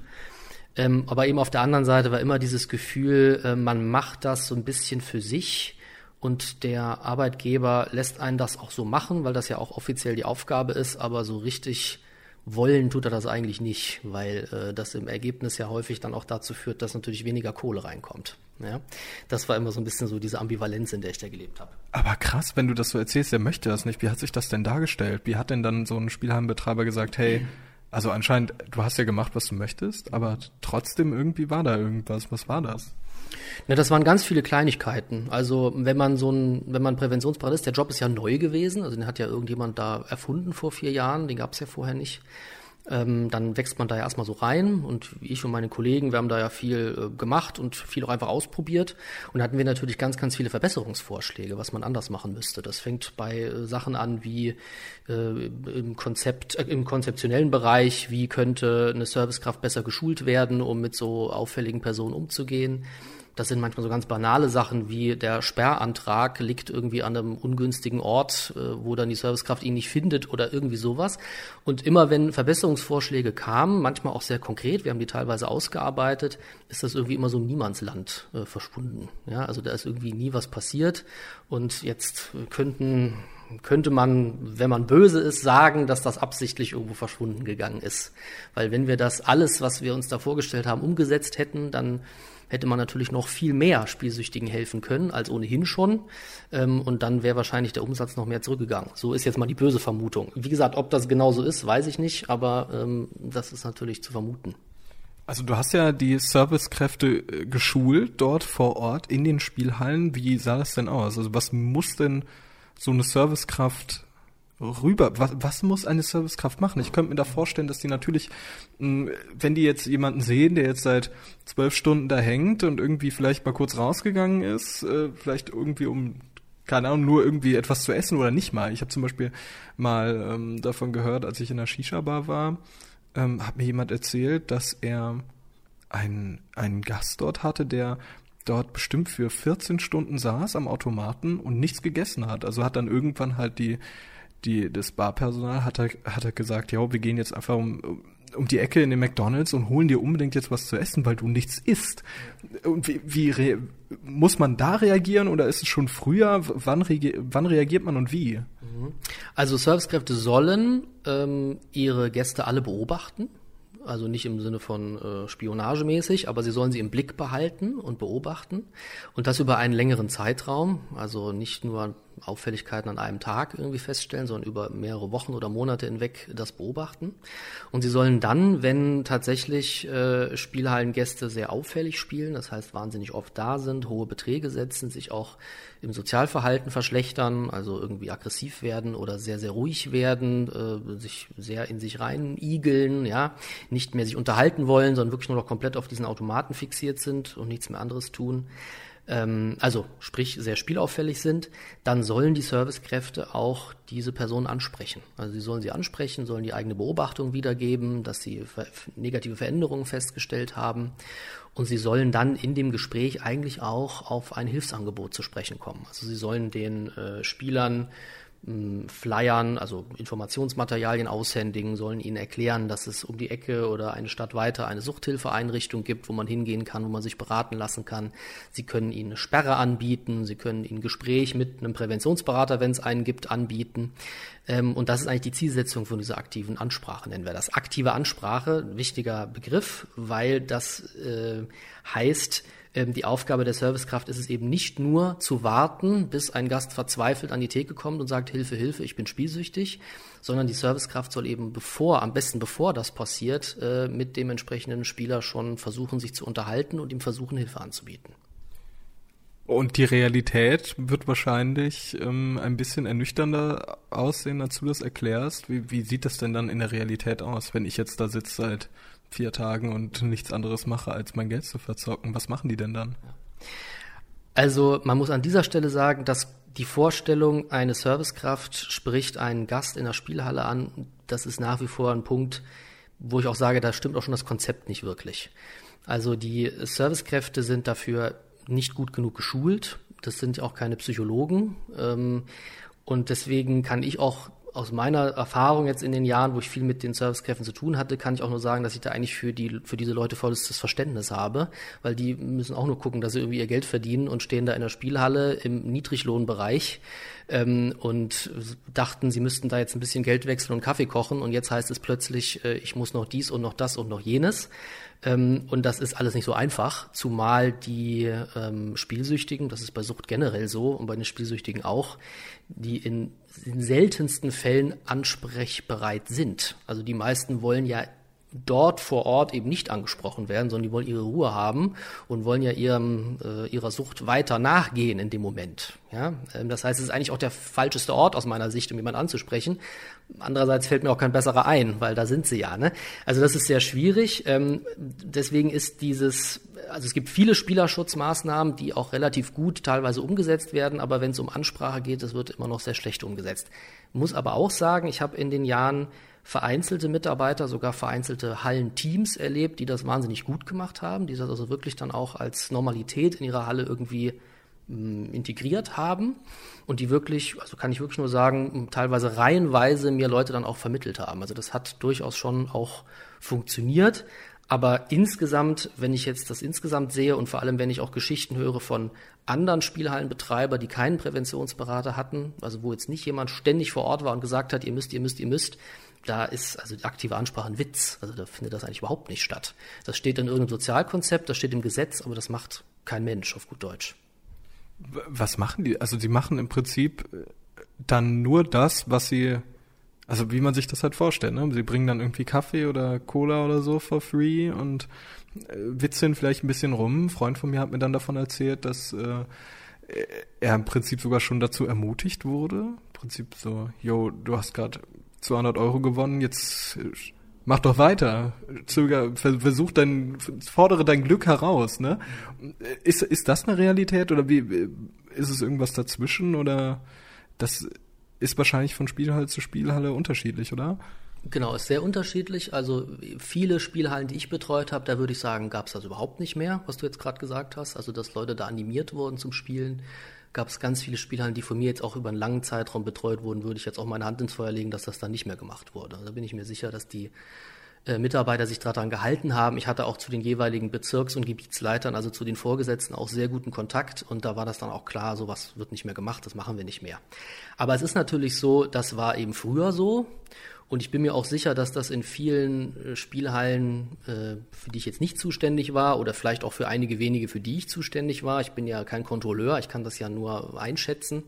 Ähm, aber eben auf der anderen Seite war immer dieses Gefühl, äh, man macht das so ein bisschen für sich und der Arbeitgeber lässt einen das auch so machen, weil das ja auch offiziell die Aufgabe ist, aber so richtig wollen tut er das eigentlich nicht, weil äh, das im Ergebnis ja häufig dann auch dazu führt, dass natürlich weniger Kohle reinkommt. Ja, das war immer so ein bisschen so diese Ambivalenz, in der ich da gelebt habe. Aber krass, wenn du das so erzählst, der möchte das nicht. Wie hat sich das denn dargestellt? Wie hat denn dann so ein Spielhallenbetreiber gesagt, hey, also anscheinend, du hast ja gemacht, was du möchtest, aber trotzdem irgendwie war da irgendwas. Was war das? Ja, das waren ganz viele Kleinigkeiten. Also wenn man so ein, wenn man Präventionsberater ist, der Job ist ja neu gewesen, also den hat ja irgendjemand da erfunden vor vier Jahren, den gab es ja vorher nicht. Ähm, dann wächst man da ja erstmal so rein und ich und meine Kollegen, wir haben da ja viel äh, gemacht und viel auch einfach ausprobiert und hatten wir natürlich ganz, ganz viele Verbesserungsvorschläge, was man anders machen müsste. Das fängt bei äh, Sachen an wie äh, im Konzept, äh, im konzeptionellen Bereich, wie könnte eine Servicekraft besser geschult werden, um mit so auffälligen Personen umzugehen das sind manchmal so ganz banale Sachen wie der Sperrantrag liegt irgendwie an einem ungünstigen Ort, äh, wo dann die Servicekraft ihn nicht findet oder irgendwie sowas. Und immer wenn Verbesserungsvorschläge kamen, manchmal auch sehr konkret, wir haben die teilweise ausgearbeitet, ist das irgendwie immer so im Niemandsland äh, verschwunden. Ja, also da ist irgendwie nie was passiert. Und jetzt könnten könnte man, wenn man böse ist, sagen, dass das absichtlich irgendwo verschwunden gegangen ist. Weil wenn wir das alles, was wir uns da vorgestellt haben, umgesetzt hätten, dann hätte man natürlich noch viel mehr Spielsüchtigen helfen können als ohnehin schon. Ähm, und dann wäre wahrscheinlich der Umsatz noch mehr zurückgegangen. So ist jetzt mal die böse Vermutung. Wie gesagt, ob das genauso ist, weiß ich nicht, aber ähm, das ist natürlich zu vermuten. Also du hast ja die Servicekräfte äh, geschult dort vor Ort in den Spielhallen. Wie sah das denn aus? Also was muss denn so eine Servicekraft rüber. Was, was muss eine Servicekraft machen? Ich könnte mir da vorstellen, dass die natürlich, hm, wenn die jetzt jemanden sehen, der jetzt seit zwölf Stunden da hängt und irgendwie vielleicht mal kurz rausgegangen ist, äh, vielleicht irgendwie um keine Ahnung, nur irgendwie etwas zu essen oder nicht mal. Ich habe zum Beispiel mal ähm, davon gehört, als ich in der Shisha-Bar war, ähm, hat mir jemand erzählt, dass er einen, einen Gast dort hatte, der dort bestimmt für 14 Stunden saß am Automaten und nichts gegessen hat. Also hat dann irgendwann halt die die, das Barpersonal hat hat er gesagt, ja, wir gehen jetzt einfach um, um die Ecke in den McDonalds und holen dir unbedingt jetzt was zu essen, weil du nichts isst. Und wie, wie muss man da reagieren oder ist es schon früher? Wann, re wann reagiert man und wie? Mhm. Also Servicekräfte sollen ähm, ihre Gäste alle beobachten. Also nicht im Sinne von äh, spionagemäßig, aber sie sollen sie im Blick behalten und beobachten. Und das über einen längeren Zeitraum. Also nicht nur Auffälligkeiten an einem Tag irgendwie feststellen, sondern über mehrere Wochen oder Monate hinweg das beobachten. Und sie sollen dann, wenn tatsächlich äh, Spielhallengäste sehr auffällig spielen, das heißt wahnsinnig oft da sind, hohe Beträge setzen, sich auch im Sozialverhalten verschlechtern, also irgendwie aggressiv werden oder sehr, sehr ruhig werden, äh, sich sehr in sich rein igeln, ja, nicht mehr sich unterhalten wollen, sondern wirklich nur noch komplett auf diesen Automaten fixiert sind und nichts mehr anderes tun ähm, also sprich sehr spielauffällig sind, dann sollen die Servicekräfte auch diese Person ansprechen. Also sie sollen sie ansprechen, sollen die eigene Beobachtung wiedergeben, dass sie negative Veränderungen festgestellt haben und sie sollen dann in dem Gespräch eigentlich auch auf ein Hilfsangebot zu sprechen kommen. Also sie sollen den äh, Spielern Flyern, also Informationsmaterialien aushändigen, sollen ihnen erklären, dass es um die Ecke oder eine Stadt weiter eine Suchthilfeeinrichtung gibt, wo man hingehen kann, wo man sich beraten lassen kann. Sie können ihnen eine Sperre anbieten, sie können ihnen Gespräch mit einem Präventionsberater, wenn es einen gibt, anbieten. Ähm, und das ist eigentlich die Zielsetzung von dieser aktiven Ansprache, nennen wir das. Aktive Ansprache, wichtiger Begriff, weil das äh, heißt, die Aufgabe der Servicekraft ist es eben nicht nur zu warten, bis ein Gast verzweifelt an die Theke kommt und sagt, Hilfe, Hilfe, ich bin spielsüchtig, sondern die Servicekraft soll eben bevor, am besten bevor das passiert, äh, mit dem entsprechenden Spieler schon versuchen, sich zu unterhalten und ihm versuchen, Hilfe anzubieten. Und die Realität wird wahrscheinlich ähm, ein bisschen ernüchternder aussehen, als du das erklärst. Wie, wie sieht das denn dann in der Realität aus, wenn ich jetzt da sitze seit vier Tagen und nichts anderes mache, als mein Geld zu verzocken. Was machen die denn dann? Also man muss an dieser Stelle sagen, dass die Vorstellung, eine Servicekraft spricht einen Gast in der Spielhalle an, das ist nach wie vor ein Punkt, wo ich auch sage, da stimmt auch schon das Konzept nicht wirklich. Also die Servicekräfte sind dafür nicht gut genug geschult. Das sind auch keine Psychologen. Ähm, und deswegen kann ich auch aus meiner Erfahrung jetzt in den Jahren, wo ich viel mit den Servicekräften zu tun hatte, kann ich auch nur sagen, dass ich da eigentlich für die für diese Leute vollstes Verständnis habe, weil die müssen auch nur gucken, dass sie irgendwie ihr Geld verdienen und stehen da in der Spielhalle im Niedriglohnbereich ähm, und dachten, sie müssten da jetzt ein bisschen Geld wechseln und Kaffee kochen und jetzt heißt es plötzlich, äh, ich muss noch dies und noch das und noch jenes. Ähm, und das ist alles nicht so einfach, zumal die ähm, Spielsüchtigen, das ist bei Sucht generell so und bei den Spielsüchtigen auch, die in den seltensten Fällen ansprechbereit sind. Also die meisten wollen ja dort vor Ort eben nicht angesprochen werden, sondern die wollen ihre Ruhe haben und wollen ja ihrem, äh, ihrer Sucht weiter nachgehen in dem Moment. Ja? Ähm, das heißt, es ist eigentlich auch der falscheste Ort aus meiner Sicht, um jemanden anzusprechen. Andererseits fällt mir auch kein besserer ein, weil da sind sie ja. Ne? Also das ist sehr schwierig. Ähm, deswegen ist dieses, also es gibt viele Spielerschutzmaßnahmen, die auch relativ gut teilweise umgesetzt werden, aber wenn es um Ansprache geht, das wird immer noch sehr schlecht umgesetzt. Muss aber auch sagen, ich habe in den Jahren vereinzelte Mitarbeiter, sogar vereinzelte Hallenteams erlebt, die das wahnsinnig gut gemacht haben, die das also wirklich dann auch als Normalität in ihrer Halle irgendwie mh, mm, integriert haben und die wirklich, also kann ich wirklich nur sagen, teilweise reihenweise mir Leute dann auch vermittelt haben. Also das hat durchaus schon auch funktioniert. Aber insgesamt, wenn ich jetzt das insgesamt sehe und vor allem, wenn ich auch Geschichten höre von anderen Spielhallenbetreiber, die keinen Präventionsberater hatten, also wo jetzt nicht jemand ständig vor Ort war und gesagt hat, ihr müsst, ihr müsst, ihr müsst, da ist also die aktive Ansprache ein Witz. Also da findet das eigentlich überhaupt nicht statt. Das steht in irgendeinem Sozialkonzept, das steht im Gesetz, aber das macht kein Mensch auf gut Deutsch. Was machen die? Also die machen im Prinzip äh, dann nur das, was sie, also wie man sich das halt vorstellt. Ne? Sie bringen dann irgendwie Kaffee oder Cola oder so for free und äh, witzeln vielleicht ein bisschen rum. Ein Freund von mir hat mir dann davon erzählt, dass äh, er im Prinzip sogar schon dazu ermutigt wurde. Im Prinzip so, yo, du hast gerade 200 Euro gewonnen, jetzt äh, mach doch weiter, zöger, versuch dein, fordere dein Glück heraus, ne? Ist, ist das eine Realität oder wie, ist es irgendwas dazwischen oder das ist wahrscheinlich von Spielhalle zu Spielhalle unterschiedlich, oder? Genau, ist sehr unterschiedlich. Also viele Spielhallen, die ich betreut habe, da würde ich sagen, gab es das überhaupt nicht mehr, was du jetzt gerade gesagt hast. Also dass Leute da animiert wurden zum Spielen gab es ganz viele Spielhallen, die von mir jetzt auch über einen langen Zeitraum betreut wurden, würde ich jetzt auch meine Hand ins Feuer legen, dass das dann nicht mehr gemacht wurde. Da bin ich mir sicher, dass die äh, Mitarbeiter sich daran gehalten haben. Ich hatte auch zu den jeweiligen Bezirks- und Gebietsleitern, also zu den Vorgesetzten, auch sehr guten Kontakt und da war das dann auch klar, sowas wird nicht mehr gemacht, das machen wir nicht mehr. Aber es ist natürlich so, das war eben früher so und ich bin mir auch sicher, dass das in vielen äh, Spielhallen, äh, für die ich jetzt nicht zuständig war, oder vielleicht auch für einige wenige, für die ich zuständig war, ich bin ja kein Kontrolleur, ich kann das ja nur einschätzen,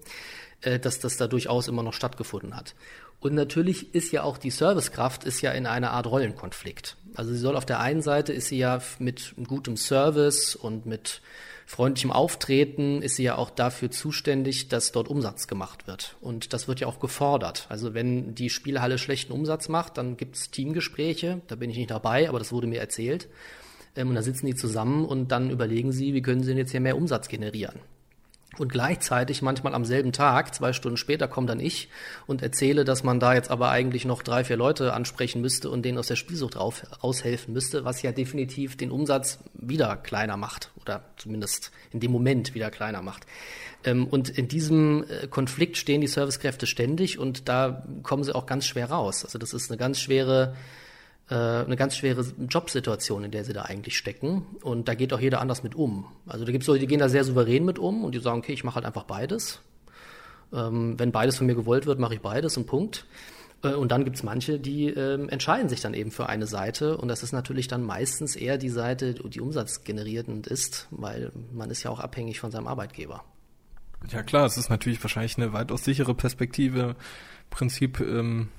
äh, dass das da durchaus immer noch stattgefunden hat. Und natürlich ist ja auch die Servicekraft ist ja in einer Art Rollenkonflikt. Also sie soll auf der einen Seite ist sie ja mit gutem Service und mit freundlichem Auftreten ist sie ja auch dafür zuständig, dass dort Umsatz gemacht wird. Und das wird ja auch gefordert. Also wenn die Spielhalle schlechten Umsatz macht, dann gibt es Teamgespräche, da bin ich nicht dabei, aber das wurde mir erzählt. Ähm, und da sitzen die zusammen und dann überlegen sie, wie können sie denn jetzt hier mehr Umsatz generieren. Und gleichzeitig, manchmal am selben Tag, zwei Stunden später, komme dann ich und erzähle, dass man da jetzt aber eigentlich noch drei, vier Leute ansprechen müsste und denen aus der Spielsucht rauf, raushelfen müsste, was ja definitiv den Umsatz wieder kleiner macht oder zumindest in dem Moment wieder kleiner macht. Ähm, und in diesem äh, Konflikt stehen die Servicekräfte ständig und da kommen sie auch ganz schwer raus. Also das ist eine ganz schwere eine ganz schwere Jobsituation, in der sie da eigentlich stecken. Und da geht auch jeder anders mit um. Also da gibt es Leute, die gehen da sehr souverän mit um und die sagen, okay, ich mache halt einfach beides. Ähm, wenn beides von mir gewollt wird, mache ich beides und Punkt. Äh, und dann gibt es manche, die äh, entscheiden sich dann eben für eine Seite. Und das ist natürlich dann meistens eher die Seite, die umsatzgenerierend ist, weil man ist ja auch abhängig von seinem Arbeitgeber. Ja klar, es ist natürlich wahrscheinlich eine weitaus sichere Perspektive. Prinzip ähm,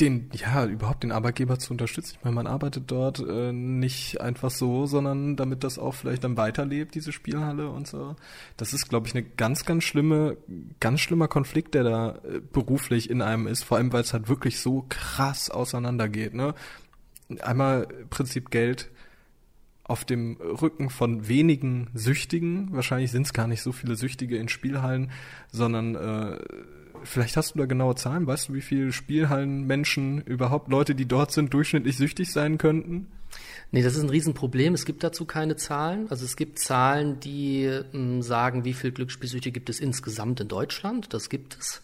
den, ja, überhaupt den Arbeitgeber zu unterstützen. Ich meine, man arbeitet dort äh, nicht einfach so, sondern damit das auch vielleicht dann weiterlebt, diese Spielhalle und so. Das ist, glaube ich, eine ganz, ganz schlimme, ganz schlimmer Konflikt, der da äh, beruflich in einem ist, vor allem weil es halt wirklich so krass auseinandergeht. Ne? Einmal Prinzip Geld auf dem Rücken von wenigen Süchtigen. Wahrscheinlich sind es gar nicht so viele Süchtige in Spielhallen, sondern äh, vielleicht hast du da genaue Zahlen. Weißt du, wie viele Spielhallenmenschen überhaupt Leute, die dort sind, durchschnittlich süchtig sein könnten? Nee, das ist ein Riesenproblem. Es gibt dazu keine Zahlen. Also es gibt Zahlen, die äh, sagen, wie viel Glücksspielsüchtige gibt es insgesamt in Deutschland. Das gibt es.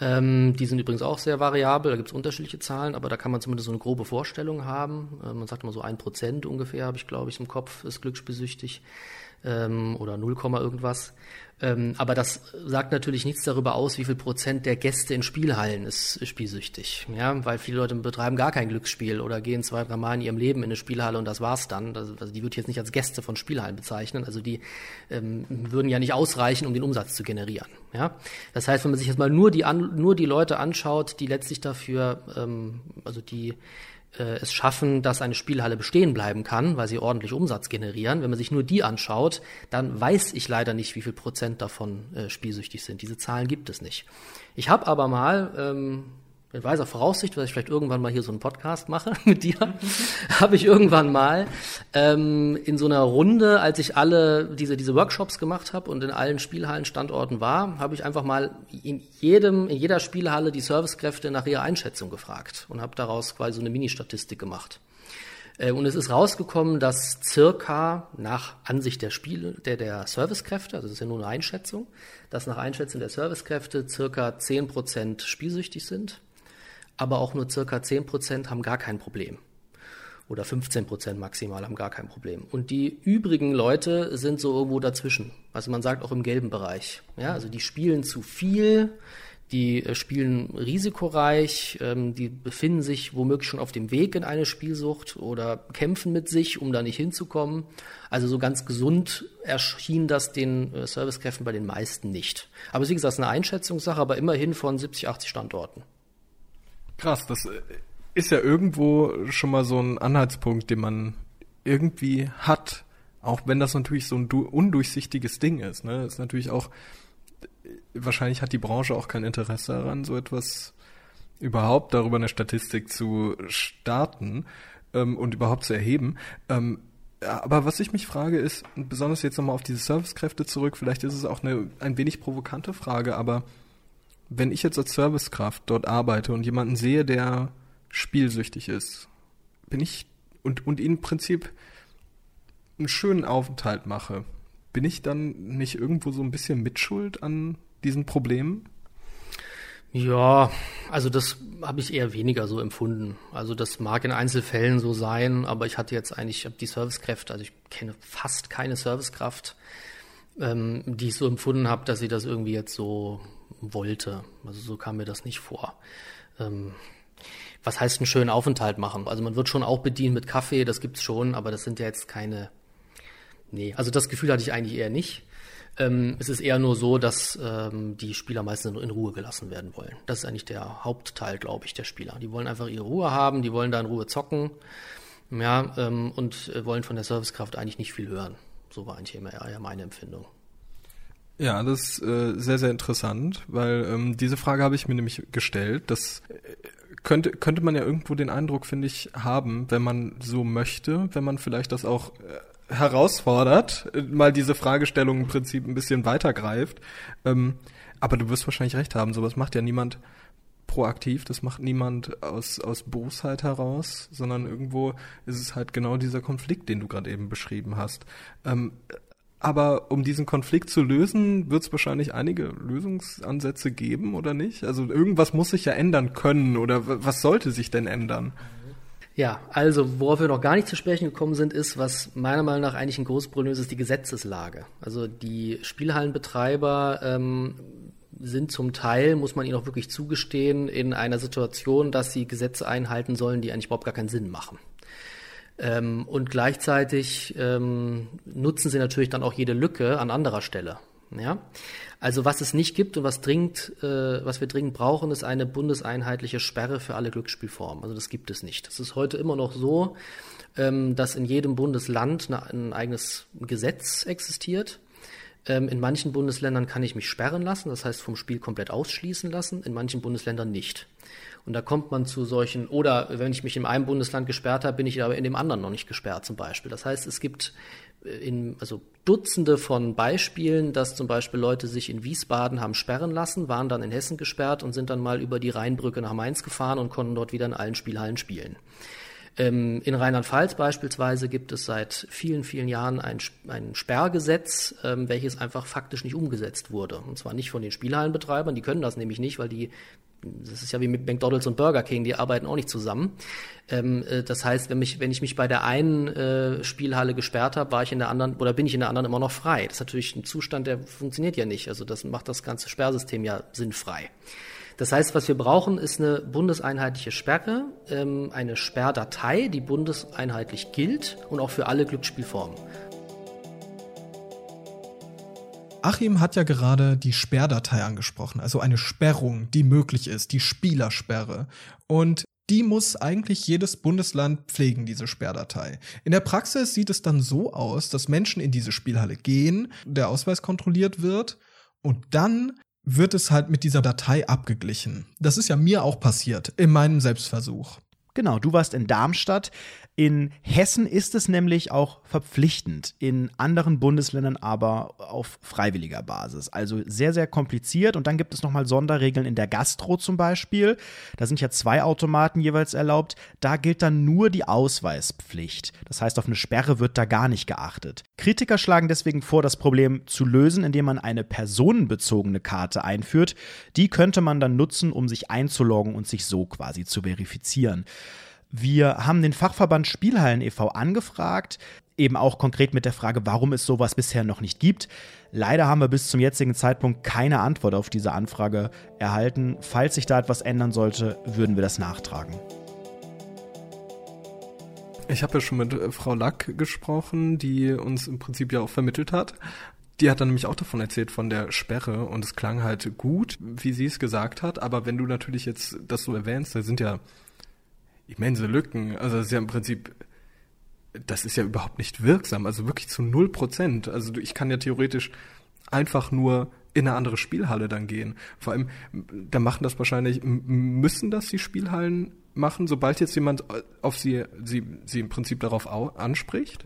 Ähm, die sind übrigens auch sehr variabel, da gibt es unterschiedliche Zahlen, aber da kann man zumindest so eine grobe Vorstellung haben. Äh, man sagt immer so ein Prozent ungefähr, habe ich glaube ich im Kopf, ist glücksspielsüchtig ähm, oder 0, irgendwas. Ähm, aber das sagt natürlich nichts darüber aus, wie viel Prozent der Gäste in Spielhallen ist spielsüchtig. Ja, weil viele Leute betreiben gar kein Glücksspiel oder gehen zwei, drei Mal in ihrem Leben in eine Spielhalle und das war's dann. Also, die würde ich jetzt nicht als Gäste von Spielhallen bezeichnen. Also die ähm, würden ja nicht ausreichen, um den Umsatz zu generieren. Ja, das heißt, wenn man sich jetzt mal nur die an, nur die Leute anschaut, die letztlich dafür, ähm, also die es schaffen, dass eine Spielhalle bestehen bleiben kann, weil sie ordentlich Umsatz generieren. Wenn man sich nur die anschaut, dann weiß ich leider nicht, wie viel Prozent davon äh, spielsüchtig sind. Diese Zahlen gibt es nicht. Ich habe aber mal ähm, in weiser Voraussicht, dass ich vielleicht irgendwann mal hier so einen Podcast mache mit dir, habe ich irgendwann mal ähm, in so einer Runde, als ich alle diese diese Workshops gemacht habe und in allen Spielhallenstandorten war, habe ich einfach mal in jedem in jeder Spielhalle die Servicekräfte nach ihrer Einschätzung gefragt und habe daraus quasi so eine Mini-Statistik gemacht. Äh, und es ist rausgekommen, dass circa nach Ansicht der Spiele, der, der Servicekräfte, also das ist ja nur eine Einschätzung, dass nach Einschätzung der Servicekräfte circa zehn Prozent spielsüchtig sind aber auch nur circa 10 Prozent haben gar kein Problem. Oder 15 Prozent maximal haben gar kein Problem. Und die übrigen Leute sind so irgendwo dazwischen. Also man sagt auch im gelben Bereich. Ja, also die spielen zu viel, die äh, spielen risikoreich, ähm, die befinden sich womöglich schon auf dem Weg in eine Spielsucht oder kämpfen mit sich, um da nicht hinzukommen. Also so ganz gesund erschien das den äh, Servicekräften bei den meisten nicht. Aber wie gesagt, eine Einschätzungssache, aber immerhin von 70, 80 Standorten. Krass, das äh, ist ja irgendwo schon mal so ein Anhaltspunkt, den man irgendwie hat, auch wenn das natürlich so ein undurchsichtiges Ding ist. Ne? Ist natürlich auch, wahrscheinlich hat die Branche auch kein Interesse daran, so etwas überhaupt darüber eine Statistik zu starten ähm, und überhaupt zu erheben. Ähm, aber was ich mich frage ist, besonders jetzt nochmal auf diese Servicekräfte zurück, vielleicht ist es auch eine ein wenig provokante Frage, aber wenn ich jetzt als Servicekraft dort arbeite und jemanden sehe, der spielsüchtig ist, bin ich und, und ihn im Prinzip einen schönen Aufenthalt mache, bin ich dann nicht irgendwo so ein bisschen mitschuld an diesen Problemen? Ja, also das habe ich eher weniger so empfunden. Also das mag in Einzelfällen so sein, aber ich hatte jetzt eigentlich, die Servicekräfte, also ich kenne fast keine Servicekraft, ähm, die ich so empfunden habe, dass sie das irgendwie jetzt so wollte. Also so kam mir das nicht vor. Ähm, was heißt einen schönen Aufenthalt machen? Also man wird schon auch bedient mit Kaffee, das gibt's schon, aber das sind ja jetzt keine. Nee, also das Gefühl hatte ich eigentlich eher nicht. Ähm, es ist eher nur so, dass ähm, die Spieler meistens in Ruhe gelassen werden wollen. Das ist eigentlich der Hauptteil, glaube ich, der Spieler. Die wollen einfach ihre Ruhe haben, die wollen da in Ruhe zocken, ja, ähm, und äh, wollen von der Servicekraft eigentlich nicht viel hören. So war eigentlich immer eher meine Empfindung. Ja, das ist äh, sehr, sehr interessant, weil ähm, diese Frage habe ich mir nämlich gestellt. Das äh, könnte, könnte man ja irgendwo den Eindruck, finde ich, haben, wenn man so möchte, wenn man vielleicht das auch äh, herausfordert, äh, mal diese Fragestellung im Prinzip ein bisschen weitergreift. Ähm, aber du wirst wahrscheinlich recht haben, sowas macht ja niemand proaktiv, das macht niemand aus, aus Bosheit heraus, sondern irgendwo ist es halt genau dieser Konflikt, den du gerade eben beschrieben hast. Ähm, aber um diesen Konflikt zu lösen, wird es wahrscheinlich einige Lösungsansätze geben, oder nicht? Also irgendwas muss sich ja ändern können, oder was sollte sich denn ändern? Ja, also worauf wir noch gar nicht zu sprechen gekommen sind, ist, was meiner Meinung nach eigentlich ein großes Problem ist, ist die Gesetzeslage. Also die Spielhallenbetreiber ähm, sind zum Teil, muss man ihnen auch wirklich zugestehen, in einer Situation, dass sie Gesetze einhalten sollen, die eigentlich überhaupt gar keinen Sinn machen. Ähm, und gleichzeitig ähm, nutzen sie natürlich dann auch jede Lücke an anderer Stelle. Ja? Also was es nicht gibt und was dringend, äh, was wir dringend brauchen, ist eine bundeseinheitliche Sperre für alle Glücksspielformen. Also das gibt es nicht. Es ist heute immer noch so, ähm, dass in jedem Bundesland ein eigenes Gesetz existiert. Ähm, in manchen Bundesländern kann ich mich sperren lassen, das heißt vom Spiel komplett ausschließen lassen, in manchen Bundesländern nicht. Und da kommt man zu solchen, oder wenn ich mich in einem Bundesland gesperrt habe, bin ich aber in dem anderen noch nicht gesperrt zum Beispiel. Das heißt, es gibt äh, in, also Dutzende von Beispielen, dass zum Beispiel Leute sich in Wiesbaden haben sperren lassen, waren dann in Hessen gesperrt und sind dann mal über die Rheinbrücke nach Mainz gefahren und konnten dort wieder in allen Spielhallen spielen. Ähm, in Rheinland-Pfalz beispielsweise gibt es seit vielen, vielen Jahren ein, ein Sperrgesetz, ähm, welches einfach faktisch nicht umgesetzt wurde. Und zwar nicht von den Spielhallenbetreibern, die können das nämlich nicht, weil die das ist ja wie mit McDonalds und Burger King, die arbeiten auch nicht zusammen. Ähm, äh, das heißt, wenn, mich, wenn ich mich bei der einen äh, Spielhalle gesperrt habe, war ich in der anderen oder bin ich in der anderen immer noch frei. Das ist natürlich ein Zustand, der funktioniert ja nicht. Also das macht das ganze Sperrsystem ja sinnfrei. Das heißt, was wir brauchen, ist eine bundeseinheitliche Sperre, ähm, eine Sperrdatei, die bundeseinheitlich gilt und auch für alle Glücksspielformen. Achim hat ja gerade die Sperrdatei angesprochen, also eine Sperrung, die möglich ist, die Spielersperre. Und die muss eigentlich jedes Bundesland pflegen, diese Sperrdatei. In der Praxis sieht es dann so aus, dass Menschen in diese Spielhalle gehen, der Ausweis kontrolliert wird und dann wird es halt mit dieser Datei abgeglichen. Das ist ja mir auch passiert in meinem Selbstversuch. Genau, du warst in Darmstadt. In Hessen ist es nämlich auch verpflichtend, in anderen Bundesländern aber auf freiwilliger Basis. Also sehr, sehr kompliziert. Und dann gibt es nochmal Sonderregeln in der Gastro zum Beispiel. Da sind ja zwei Automaten jeweils erlaubt. Da gilt dann nur die Ausweispflicht. Das heißt, auf eine Sperre wird da gar nicht geachtet. Kritiker schlagen deswegen vor, das Problem zu lösen, indem man eine personenbezogene Karte einführt. Die könnte man dann nutzen, um sich einzuloggen und sich so quasi zu verifizieren. Wir haben den Fachverband Spielhallen e.V. angefragt, eben auch konkret mit der Frage, warum es sowas bisher noch nicht gibt. Leider haben wir bis zum jetzigen Zeitpunkt keine Antwort auf diese Anfrage erhalten. Falls sich da etwas ändern sollte, würden wir das nachtragen. Ich habe ja schon mit äh, Frau Lack gesprochen, die uns im Prinzip ja auch vermittelt hat. Die hat dann nämlich auch davon erzählt, von der Sperre und es klang halt gut, wie sie es gesagt hat. Aber wenn du natürlich jetzt das so erwähnst, da sind ja immense Lücken. Also das ist ja im Prinzip, das ist ja überhaupt nicht wirksam, also wirklich zu null Prozent. Also ich kann ja theoretisch einfach nur in eine andere Spielhalle dann gehen. Vor allem, da machen das wahrscheinlich, müssen das die Spielhallen machen, sobald jetzt jemand auf sie, sie, sie im Prinzip darauf anspricht?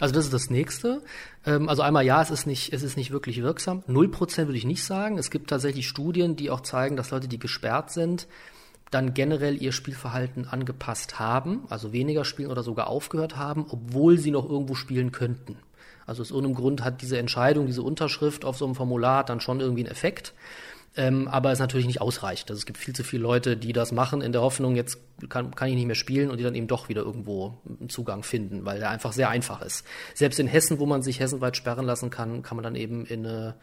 Also das ist das nächste. Ähm, also einmal ja, es ist nicht, es ist nicht wirklich wirksam. Null Prozent würde ich nicht sagen. Es gibt tatsächlich Studien, die auch zeigen, dass Leute, die gesperrt sind, dann generell ihr Spielverhalten angepasst haben, also weniger spielen oder sogar aufgehört haben, obwohl sie noch irgendwo spielen könnten. Also aus irgendeinem Grund hat diese Entscheidung, diese Unterschrift auf so einem Formular dann schon irgendwie einen Effekt. Ähm, aber es natürlich nicht ausreicht. Also es gibt viel zu viele Leute, die das machen in der Hoffnung, jetzt kann, kann ich nicht mehr spielen und die dann eben doch wieder irgendwo einen Zugang finden, weil der einfach sehr einfach ist. Selbst in Hessen, wo man sich hessenweit sperren lassen kann, kann man dann eben in eine,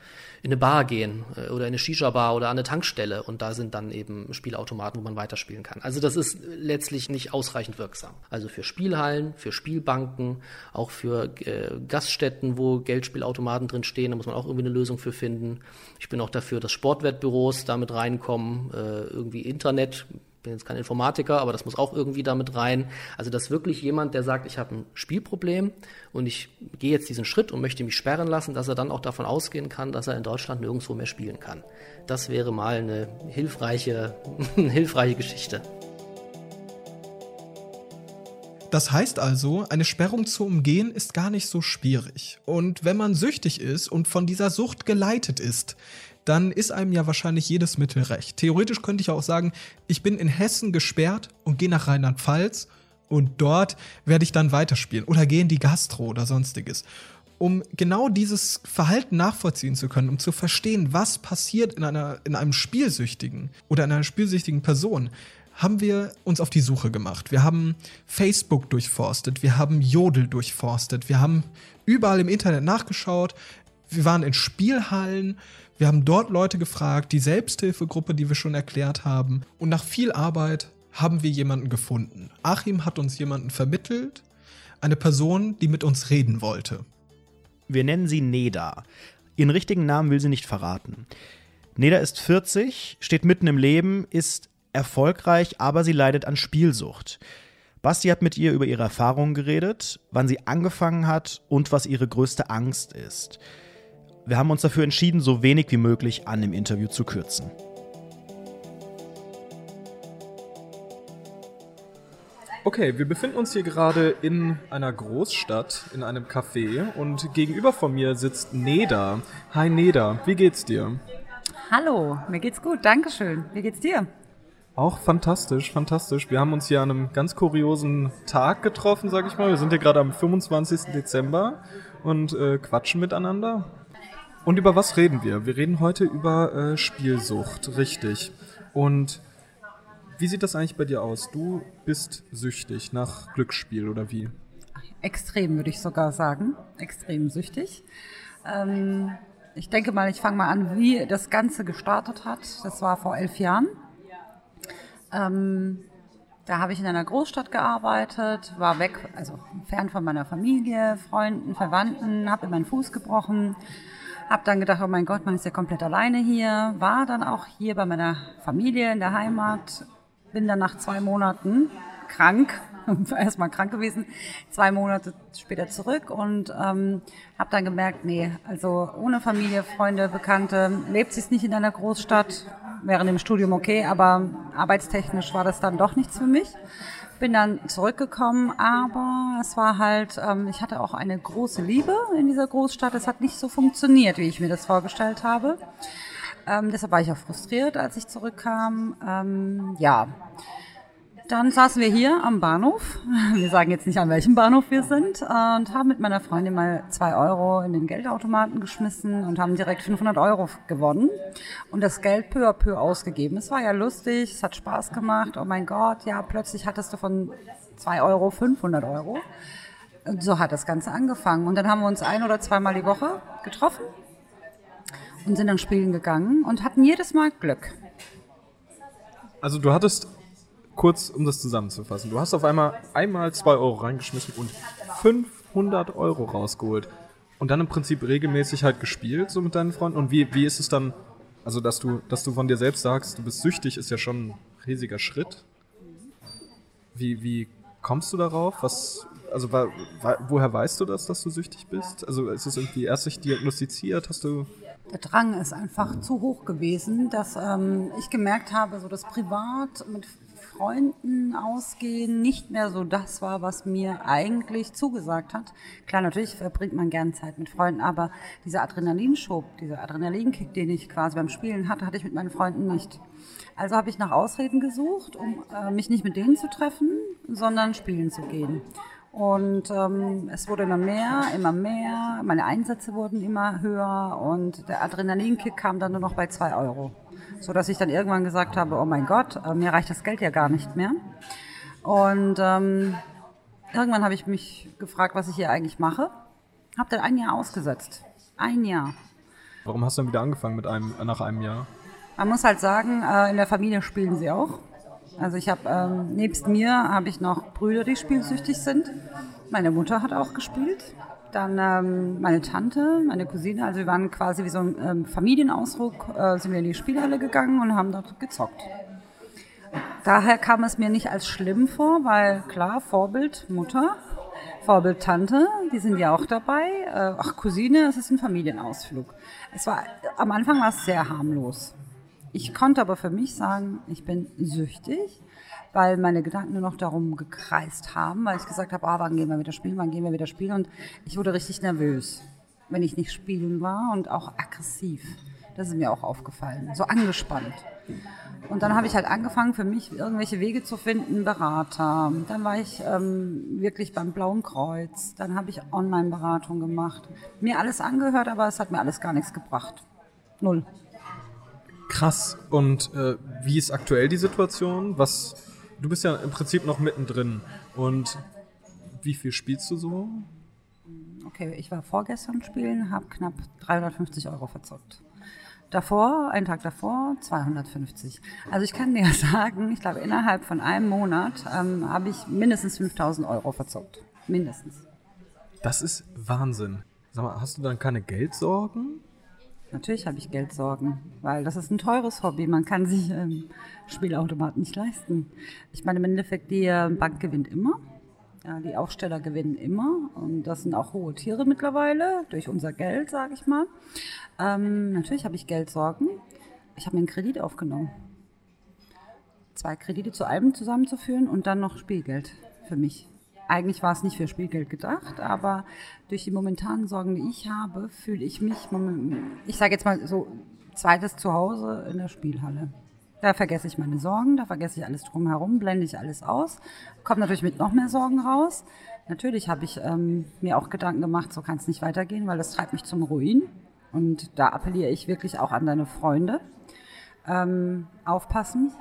in eine Bar gehen äh, oder in eine Shisha-Bar oder an eine Tankstelle und da sind dann eben Spielautomaten, wo man weiterspielen kann. Also das ist letztlich nicht ausreichend wirksam. Also für Spielhallen, für Spielbanken, auch für äh, Gaststätten, wo Geldspielautomaten drin stehen, da muss man auch irgendwie eine Lösung für finden. Ich bin auch dafür, dass Sportwettbüros damit reinkommen, äh, irgendwie Internet bin jetzt kein Informatiker, aber das muss auch irgendwie damit rein. Also dass wirklich jemand, der sagt, ich habe ein Spielproblem und ich gehe jetzt diesen Schritt und möchte mich sperren lassen, dass er dann auch davon ausgehen kann, dass er in Deutschland nirgendwo mehr spielen kann. Das wäre mal eine hilfreiche, eine hilfreiche Geschichte. Das heißt also, eine Sperrung zu umgehen ist gar nicht so schwierig. Und wenn man süchtig ist und von dieser Sucht geleitet ist, dann ist einem ja wahrscheinlich jedes Mittel recht. Theoretisch könnte ich auch sagen, ich bin in Hessen gesperrt und gehe nach Rheinland-Pfalz und dort werde ich dann weiterspielen oder gehe in die Gastro oder sonstiges. Um genau dieses Verhalten nachvollziehen zu können, um zu verstehen, was passiert in, einer, in einem Spielsüchtigen oder in einer spielsüchtigen Person, haben wir uns auf die Suche gemacht. Wir haben Facebook durchforstet, wir haben Jodel durchforstet, wir haben überall im Internet nachgeschaut, wir waren in Spielhallen, wir haben dort Leute gefragt, die Selbsthilfegruppe, die wir schon erklärt haben. Und nach viel Arbeit haben wir jemanden gefunden. Achim hat uns jemanden vermittelt, eine Person, die mit uns reden wollte. Wir nennen sie Neda. Ihren richtigen Namen will sie nicht verraten. Neda ist 40, steht mitten im Leben, ist erfolgreich, aber sie leidet an Spielsucht. Basti hat mit ihr über ihre Erfahrungen geredet, wann sie angefangen hat und was ihre größte Angst ist. Wir haben uns dafür entschieden, so wenig wie möglich an dem Interview zu kürzen. Okay, wir befinden uns hier gerade in einer Großstadt, in einem Café und gegenüber von mir sitzt Neda. Hi Neda, wie geht's dir? Hallo, mir geht's gut, danke schön. Wie geht's dir? Auch fantastisch, fantastisch. Wir haben uns hier an einem ganz kuriosen Tag getroffen, sag ich mal. Wir sind hier gerade am 25. Dezember und äh, quatschen miteinander. Und über was reden wir? Wir reden heute über äh, Spielsucht, richtig. Und wie sieht das eigentlich bei dir aus? Du bist süchtig nach Glücksspiel oder wie? Extrem, würde ich sogar sagen. Extrem süchtig. Ähm, ich denke mal, ich fange mal an, wie das Ganze gestartet hat. Das war vor elf Jahren. Ähm, da habe ich in einer Großstadt gearbeitet, war weg, also fern von meiner Familie, Freunden, Verwandten, habe in meinen Fuß gebrochen, habe dann gedacht, oh mein Gott, man ist ja komplett alleine hier, war dann auch hier bei meiner Familie in der Heimat, bin dann nach zwei Monaten krank, erstmal krank gewesen, zwei Monate später zurück und ähm, habe dann gemerkt, nee, also ohne Familie, Freunde, Bekannte lebt sich nicht in einer Großstadt, während dem Studium okay, aber arbeitstechnisch war das dann doch nichts für mich. Bin dann zurückgekommen, aber es war halt, ähm, ich hatte auch eine große Liebe in dieser Großstadt. Es hat nicht so funktioniert, wie ich mir das vorgestellt habe. Ähm, deshalb war ich auch frustriert, als ich zurückkam. Ähm, ja, dann saßen wir hier am Bahnhof. Wir sagen jetzt nicht, an welchem Bahnhof wir sind. Und haben mit meiner Freundin mal zwei Euro in den Geldautomaten geschmissen und haben direkt 500 Euro gewonnen. Und das Geld peu à peu ausgegeben. Es war ja lustig, es hat Spaß gemacht. Oh mein Gott, ja, plötzlich hattest du von zwei Euro 500 Euro. Und so hat das Ganze angefangen. Und dann haben wir uns ein oder zweimal die Woche getroffen und sind dann spielen gegangen und hatten jedes Mal Glück. Also du hattest kurz, um das zusammenzufassen. Du hast auf einmal einmal 2 Euro reingeschmissen und 500 Euro rausgeholt. Und dann im Prinzip regelmäßig halt gespielt, so mit deinen Freunden. Und wie, wie ist es dann, also dass du, dass du von dir selbst sagst, du bist süchtig, ist ja schon ein riesiger Schritt. Wie, wie kommst du darauf? Was, also wa, wa, woher weißt du das, dass du süchtig bist? Also ist es irgendwie erst sich diagnostiziert? Hast du der Drang ist einfach zu hoch gewesen, dass ähm, ich gemerkt habe, so das Privat mit Freunden ausgehen nicht mehr so das war, was mir eigentlich zugesagt hat. Klar, natürlich verbringt man gern Zeit mit Freunden, aber dieser Adrenalinschub, dieser Adrenalinkick, den ich quasi beim Spielen hatte, hatte ich mit meinen Freunden nicht. Also habe ich nach Ausreden gesucht, um äh, mich nicht mit denen zu treffen, sondern spielen zu gehen. Und ähm, es wurde immer mehr, immer mehr. Meine Einsätze wurden immer höher und der Adrenalinkick kam dann nur noch bei zwei Euro. So dass ich dann irgendwann gesagt habe, oh mein Gott, äh, mir reicht das Geld ja gar nicht mehr. Und ähm, irgendwann habe ich mich gefragt, was ich hier eigentlich mache. Habe dann ein Jahr ausgesetzt. Ein Jahr. Warum hast du dann wieder angefangen mit einem, nach einem Jahr? Man muss halt sagen, äh, in der Familie spielen sie auch. Also ich habe ähm, nebst mir habe ich noch Brüder, die spielsüchtig sind. Meine Mutter hat auch gespielt. Dann ähm, meine Tante, meine Cousine, also wir waren quasi wie so ein ähm, Familienausdruck, äh, sind wir in die Spielhalle gegangen und haben dort gezockt. Daher kam es mir nicht als schlimm vor, weil klar, Vorbild Mutter, Vorbild Tante, die sind ja auch dabei. Äh, ach, Cousine, es ist ein Familienausflug. Es war, am Anfang war es sehr harmlos. Ich konnte aber für mich sagen, ich bin süchtig, weil meine Gedanken nur noch darum gekreist haben, weil ich gesagt habe, ah, wann gehen wir wieder spielen, wann gehen wir wieder spielen und ich wurde richtig nervös, wenn ich nicht spielen war und auch aggressiv. Das ist mir auch aufgefallen, so angespannt. Und dann habe ich halt angefangen, für mich irgendwelche Wege zu finden, Berater. Dann war ich ähm, wirklich beim Blauen Kreuz. Dann habe ich Online-Beratung gemacht. Mir alles angehört, aber es hat mir alles gar nichts gebracht. Null. Krass. Und äh, wie ist aktuell die Situation? Was, du bist ja im Prinzip noch mittendrin. Und wie viel spielst du so? Okay, ich war vorgestern spielen, habe knapp 350 Euro verzockt. Davor, einen Tag davor, 250. Also ich kann dir sagen, ich glaube, innerhalb von einem Monat ähm, habe ich mindestens 5000 Euro verzockt. Mindestens. Das ist Wahnsinn. Sag mal, hast du dann keine Geldsorgen? Natürlich habe ich Geldsorgen, weil das ist ein teures Hobby. Man kann sich ähm, Spielautomaten nicht leisten. Ich meine, im Endeffekt, die äh, Bank gewinnt immer. Ja, die Aufsteller gewinnen immer. Und das sind auch hohe Tiere mittlerweile, durch unser Geld, sage ich mal. Ähm, natürlich habe ich Geldsorgen. Ich habe mir einen Kredit aufgenommen. Zwei Kredite zu einem zusammenzuführen und dann noch Spielgeld für mich. Eigentlich war es nicht für Spielgeld gedacht, aber durch die momentanen Sorgen, die ich habe, fühle ich mich, ich sage jetzt mal so, zweites Zuhause in der Spielhalle. Da vergesse ich meine Sorgen, da vergesse ich alles drumherum, blende ich alles aus. Kommt natürlich mit noch mehr Sorgen raus. Natürlich habe ich ähm, mir auch Gedanken gemacht, so kann es nicht weitergehen, weil das treibt mich zum Ruin. Und da appelliere ich wirklich auch an deine Freunde. Ähm, aufpassen,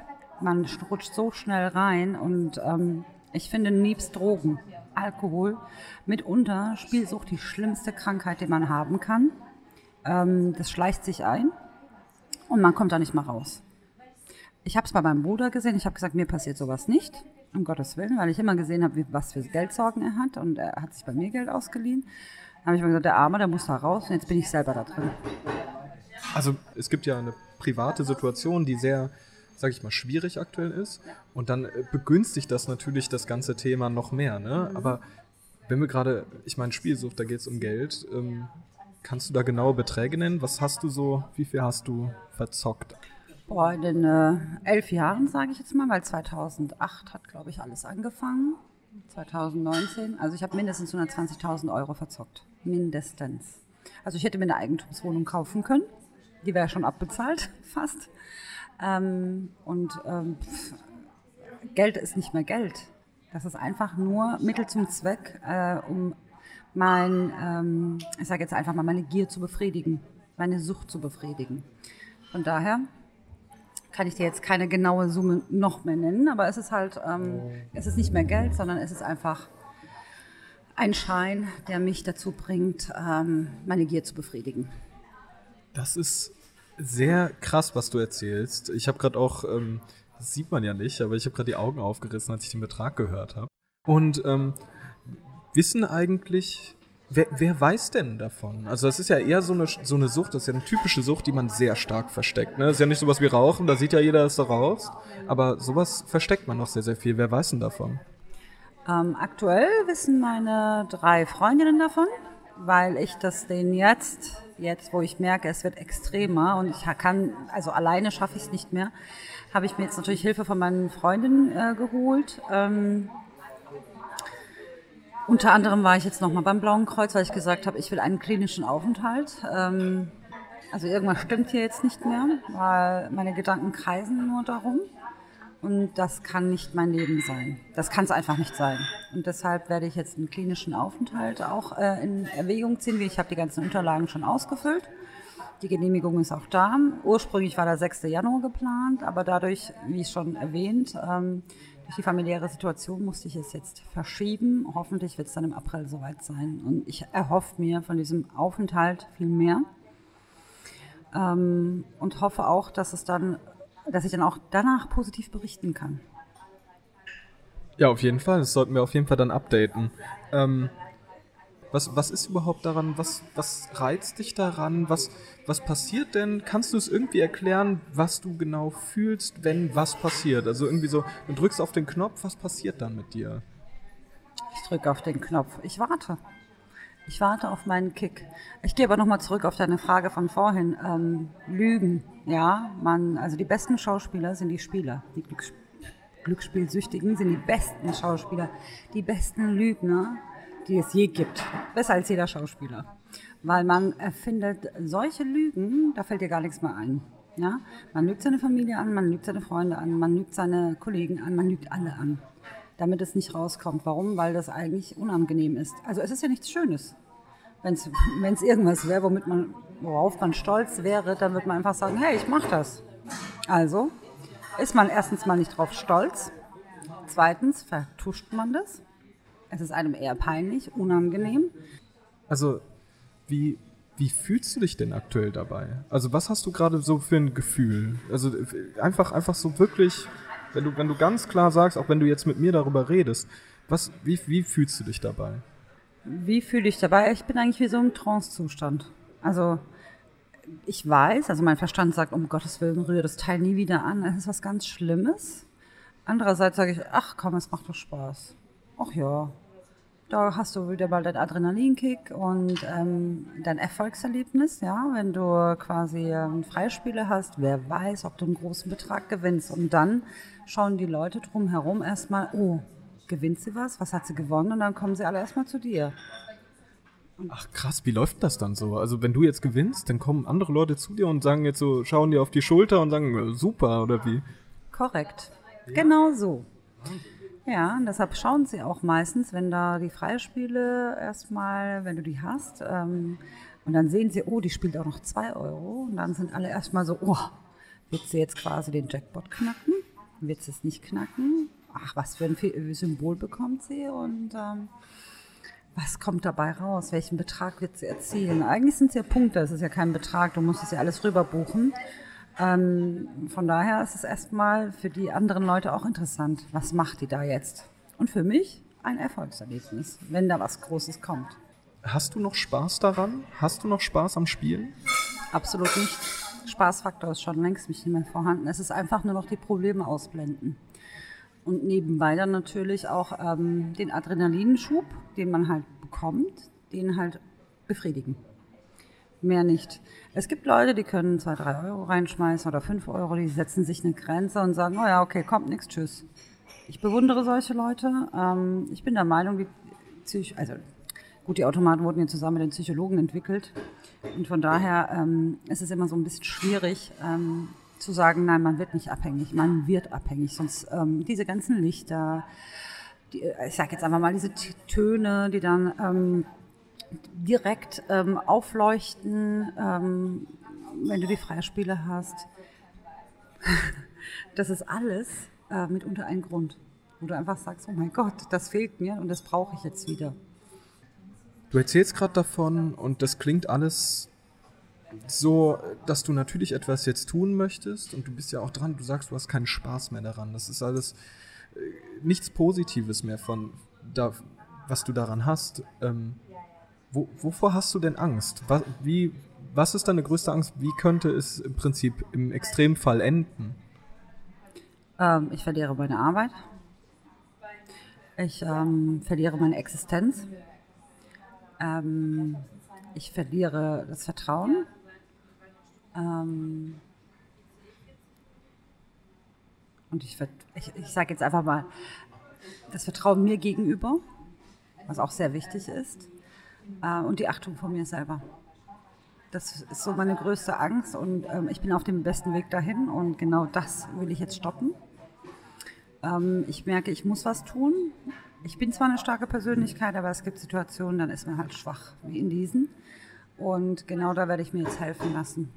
man rutscht so schnell rein und ähm, ich finde nebst Drogen, Alkohol, mitunter Spielsucht die schlimmste Krankheit, die man haben kann. Ähm, das schleicht sich ein und man kommt da nicht mal raus. Ich habe es bei meinem Bruder gesehen, ich habe gesagt, mir passiert sowas nicht, um Gottes Willen, weil ich immer gesehen habe, was für Geldsorgen er hat und er hat sich bei mir Geld ausgeliehen. Dann habe ich mir gesagt, der Arme, der muss da raus und jetzt bin ich selber da drin. Also es gibt ja eine private Situation, die sehr, sag ich mal, schwierig aktuell ist. Und dann äh, begünstigt das natürlich das ganze Thema noch mehr. Ne? Aber wenn wir gerade, ich meine, Spielsucht, da geht es um Geld. Ähm, kannst du da genaue Beträge nennen? Was hast du so, wie viel hast du verzockt? Boah, in den äh, elf Jahren, sage ich jetzt mal, weil 2008 hat, glaube ich, alles angefangen. 2019. Also ich habe mindestens 120.000 Euro verzockt. Mindestens. Also ich hätte mir eine Eigentumswohnung kaufen können. Die wäre schon abbezahlt, fast. Ähm, und ähm, pff, Geld ist nicht mehr Geld. Das ist einfach nur Mittel zum Zweck, äh, um mein, ähm, ich sage jetzt einfach mal, meine Gier zu befriedigen, meine Sucht zu befriedigen. Von daher kann ich dir jetzt keine genaue Summe noch mehr nennen, aber es ist halt, ähm, es ist nicht mehr Geld, sondern es ist einfach ein Schein, der mich dazu bringt, ähm, meine Gier zu befriedigen. Das ist sehr krass, was du erzählst. Ich habe gerade auch, ähm, das sieht man ja nicht, aber ich habe gerade die Augen aufgerissen, als ich den Betrag gehört habe. Und ähm, wissen eigentlich, wer, wer weiß denn davon? Also das ist ja eher so eine, so eine Sucht, das ist ja eine typische Sucht, die man sehr stark versteckt. Ne? Das ist ja nicht sowas wie Rauchen, da sieht ja jeder, dass du rauchst. Aber sowas versteckt man noch sehr, sehr viel. Wer weiß denn davon? Ähm, aktuell wissen meine drei Freundinnen davon, weil ich das denen jetzt, jetzt wo ich merke, es wird extremer und ich kann, also alleine schaffe ich es nicht mehr, habe ich mir jetzt natürlich Hilfe von meinen Freundinnen äh, geholt. Ähm, unter anderem war ich jetzt nochmal beim Blauen Kreuz, weil ich gesagt habe, ich will einen klinischen Aufenthalt. Ähm, also irgendwas stimmt hier jetzt nicht mehr, weil meine Gedanken kreisen nur darum. Und das kann nicht mein Leben sein. Das kann es einfach nicht sein. Und deshalb werde ich jetzt einen klinischen Aufenthalt auch äh, in Erwägung ziehen. Ich habe die ganzen Unterlagen schon ausgefüllt. Die Genehmigung ist auch da. Ursprünglich war der 6. Januar geplant, aber dadurch, wie schon erwähnt, ähm, durch die familiäre Situation musste ich es jetzt verschieben. Hoffentlich wird es dann im April soweit sein. Und ich erhoffe mir von diesem Aufenthalt viel mehr. Ähm, und hoffe auch, dass es dann, dass ich dann auch danach positiv berichten kann. Ja, auf jeden Fall. Das sollten wir auf jeden Fall dann updaten. Ähm, was, was ist überhaupt daran? Was, was reizt dich daran? Was, was passiert denn? Kannst du es irgendwie erklären, was du genau fühlst, wenn was passiert? Also irgendwie so, du drückst auf den Knopf, was passiert dann mit dir? Ich drücke auf den Knopf. Ich warte. Ich warte auf meinen Kick. Ich gehe aber nochmal zurück auf deine Frage von vorhin. Ähm, Lügen. Ja, man, also die besten Schauspieler sind die Spieler. Die Glücks Glücksspielsüchtigen sind die besten Schauspieler. Die besten Lügner die es je gibt. Besser als jeder Schauspieler. Weil man erfindet solche Lügen, da fällt dir gar nichts mehr ein. Ja? Man lügt seine Familie an, man lügt seine Freunde an, man lügt seine Kollegen an, man lügt alle an. Damit es nicht rauskommt. Warum? Weil das eigentlich unangenehm ist. Also es ist ja nichts Schönes. Wenn es irgendwas wäre, womit man, worauf man stolz wäre, dann würde man einfach sagen, hey, ich mache das. Also ist man erstens mal nicht drauf stolz. Zweitens vertuscht man das. Es ist einem eher peinlich, unangenehm. Also, wie, wie fühlst du dich denn aktuell dabei? Also, was hast du gerade so für ein Gefühl? Also, einfach, einfach so wirklich, wenn du, wenn du ganz klar sagst, auch wenn du jetzt mit mir darüber redest, was, wie, wie fühlst du dich dabei? Wie fühle ich dabei? Ich bin eigentlich wie so im Trance-Zustand. Also, ich weiß, also mein Verstand sagt, um Gottes Willen, rühre das Teil nie wieder an. Es ist was ganz Schlimmes. Andererseits sage ich, ach komm, es macht doch Spaß. Ach ja, da hast du wieder mal deinen Adrenalinkick und ähm, dein Erfolgserlebnis, ja, wenn du quasi ähm, Freispiele hast, wer weiß, ob du einen großen Betrag gewinnst. Und dann schauen die Leute drumherum erstmal, oh, gewinnt sie was? Was hat sie gewonnen? Und dann kommen sie alle erstmal zu dir. Ach krass, wie läuft das dann so? Also wenn du jetzt gewinnst, dann kommen andere Leute zu dir und sagen jetzt so, schauen dir auf die Schulter und sagen, äh, super oder wie? Korrekt. Genau so. Ja, und deshalb schauen sie auch meistens, wenn da die Freispiele erstmal, wenn du die hast, ähm, und dann sehen sie, oh, die spielt auch noch zwei Euro. Und dann sind alle erstmal so, oh, wird sie jetzt quasi den Jackpot knacken? Wird sie es nicht knacken? Ach, was für ein Symbol bekommt sie? Und ähm, was kommt dabei raus? Welchen Betrag wird sie erzielen? Eigentlich sind es ja Punkte, es ist ja kein Betrag, du musst es ja alles rüber buchen. Ähm, von daher ist es erstmal für die anderen Leute auch interessant, was macht die da jetzt? Und für mich ein Erfolgserlebnis, wenn da was Großes kommt. Hast du noch Spaß daran? Hast du noch Spaß am Spielen? Absolut nicht. Spaßfaktor ist schon längst nicht mehr vorhanden. Es ist einfach nur noch die Probleme ausblenden. Und nebenbei dann natürlich auch ähm, den Adrenalinschub, den man halt bekommt, den halt befriedigen. Mehr nicht. Es gibt Leute, die können zwei, drei Euro reinschmeißen oder fünf Euro, die setzen sich eine Grenze und sagen, oh ja, okay, kommt nichts, tschüss. Ich bewundere solche Leute. Ähm, ich bin der Meinung, die Psych also gut, die Automaten wurden ja zusammen mit den Psychologen entwickelt. Und von daher ähm, ist es immer so ein bisschen schwierig ähm, zu sagen, nein, man wird nicht abhängig, man wird abhängig. Sonst ähm, diese ganzen Lichter, die, ich sage jetzt einfach mal diese Töne, die dann ähm, direkt ähm, aufleuchten, ähm, wenn du die Freispiele hast. das ist alles äh, mitunter ein Grund, wo du einfach sagst, oh mein Gott, das fehlt mir und das brauche ich jetzt wieder. Du erzählst gerade davon und das klingt alles so, dass du natürlich etwas jetzt tun möchtest und du bist ja auch dran, du sagst, du hast keinen Spaß mehr daran. Das ist alles äh, nichts Positives mehr von, da, was du daran hast. Ähm, wo, wovor hast du denn Angst? Was, wie, was ist deine größte Angst? Wie könnte es im Prinzip im Extremfall enden? Ähm, ich verliere meine Arbeit. Ich ähm, verliere meine Existenz. Ähm, ich verliere das Vertrauen. Ähm, und ich, ich, ich sage jetzt einfach mal, das Vertrauen mir gegenüber, was auch sehr wichtig ist äh, und die Achtung vor mir selber. Das ist so meine größte Angst und ähm, ich bin auf dem besten Weg dahin und genau das will ich jetzt stoppen. Ähm, ich merke, ich muss was tun. Ich bin zwar eine starke Persönlichkeit, aber es gibt Situationen, dann ist man halt schwach, wie in diesen. Und genau da werde ich mir jetzt helfen lassen.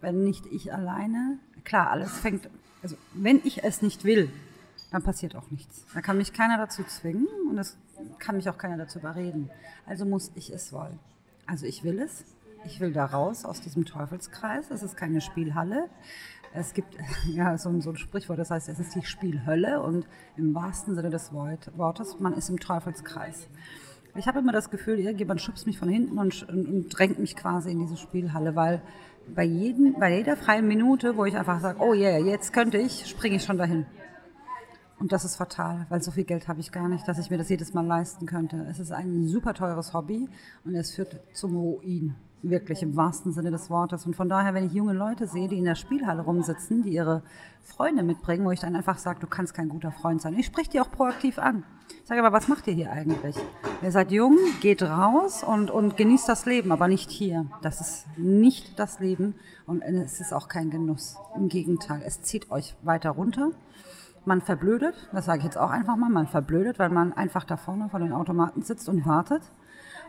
Wenn nicht ich alleine, klar, alles fängt, also wenn ich es nicht will, dann passiert auch nichts. Da kann mich keiner dazu zwingen und es kann mich auch keiner dazu überreden. Also muss ich es wollen. Also ich will es. Ich will da raus aus diesem Teufelskreis. Es ist keine Spielhalle. Es gibt ja so ein, so ein Sprichwort, das heißt, es ist die Spielhölle und im wahrsten Sinne des Wortes, man ist im Teufelskreis. Ich habe immer das Gefühl, irgendjemand schubst mich von hinten und, und, und, drängt mich quasi in diese Spielhalle, weil bei, jedem, bei jeder freien Minute, wo ich einfach sage, oh yeah, jetzt könnte ich, springe ich schon dahin. Und das ist fatal, weil so viel Geld habe ich gar nicht, dass ich mir das jedes Mal leisten könnte. Es ist ein super teures Hobby und es führt zum Ruin. Wirklich im wahrsten Sinne des Wortes. Und von daher, wenn ich junge Leute sehe, die in der Spielhalle rumsitzen, die ihre Freunde mitbringen, wo ich dann einfach sage, du kannst kein guter Freund sein. Ich spreche die auch proaktiv an. Ich sage aber, was macht ihr hier eigentlich? Ihr seid jung, geht raus und, und genießt das Leben, aber nicht hier. Das ist nicht das Leben und es ist auch kein Genuss. Im Gegenteil, es zieht euch weiter runter man verblödet, das sage ich jetzt auch einfach mal, man verblödet, weil man einfach da vorne vor den Automaten sitzt und wartet.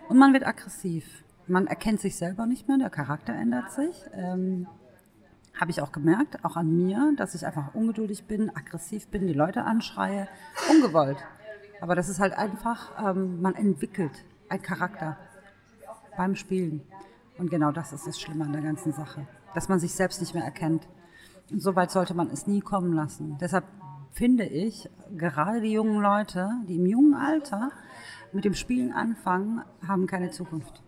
Und man wird aggressiv. Man erkennt sich selber nicht mehr, der Charakter ändert sich. Ähm, Habe ich auch gemerkt, auch an mir, dass ich einfach ungeduldig bin, aggressiv bin, die Leute anschreie, ungewollt. Aber das ist halt einfach, ähm, man entwickelt einen Charakter beim Spielen. Und genau das ist das Schlimme an der ganzen Sache, dass man sich selbst nicht mehr erkennt. Und so weit sollte man es nie kommen lassen. Deshalb finde ich, gerade die jungen Leute, die im jungen Alter mit dem Spielen anfangen, haben keine Zukunft.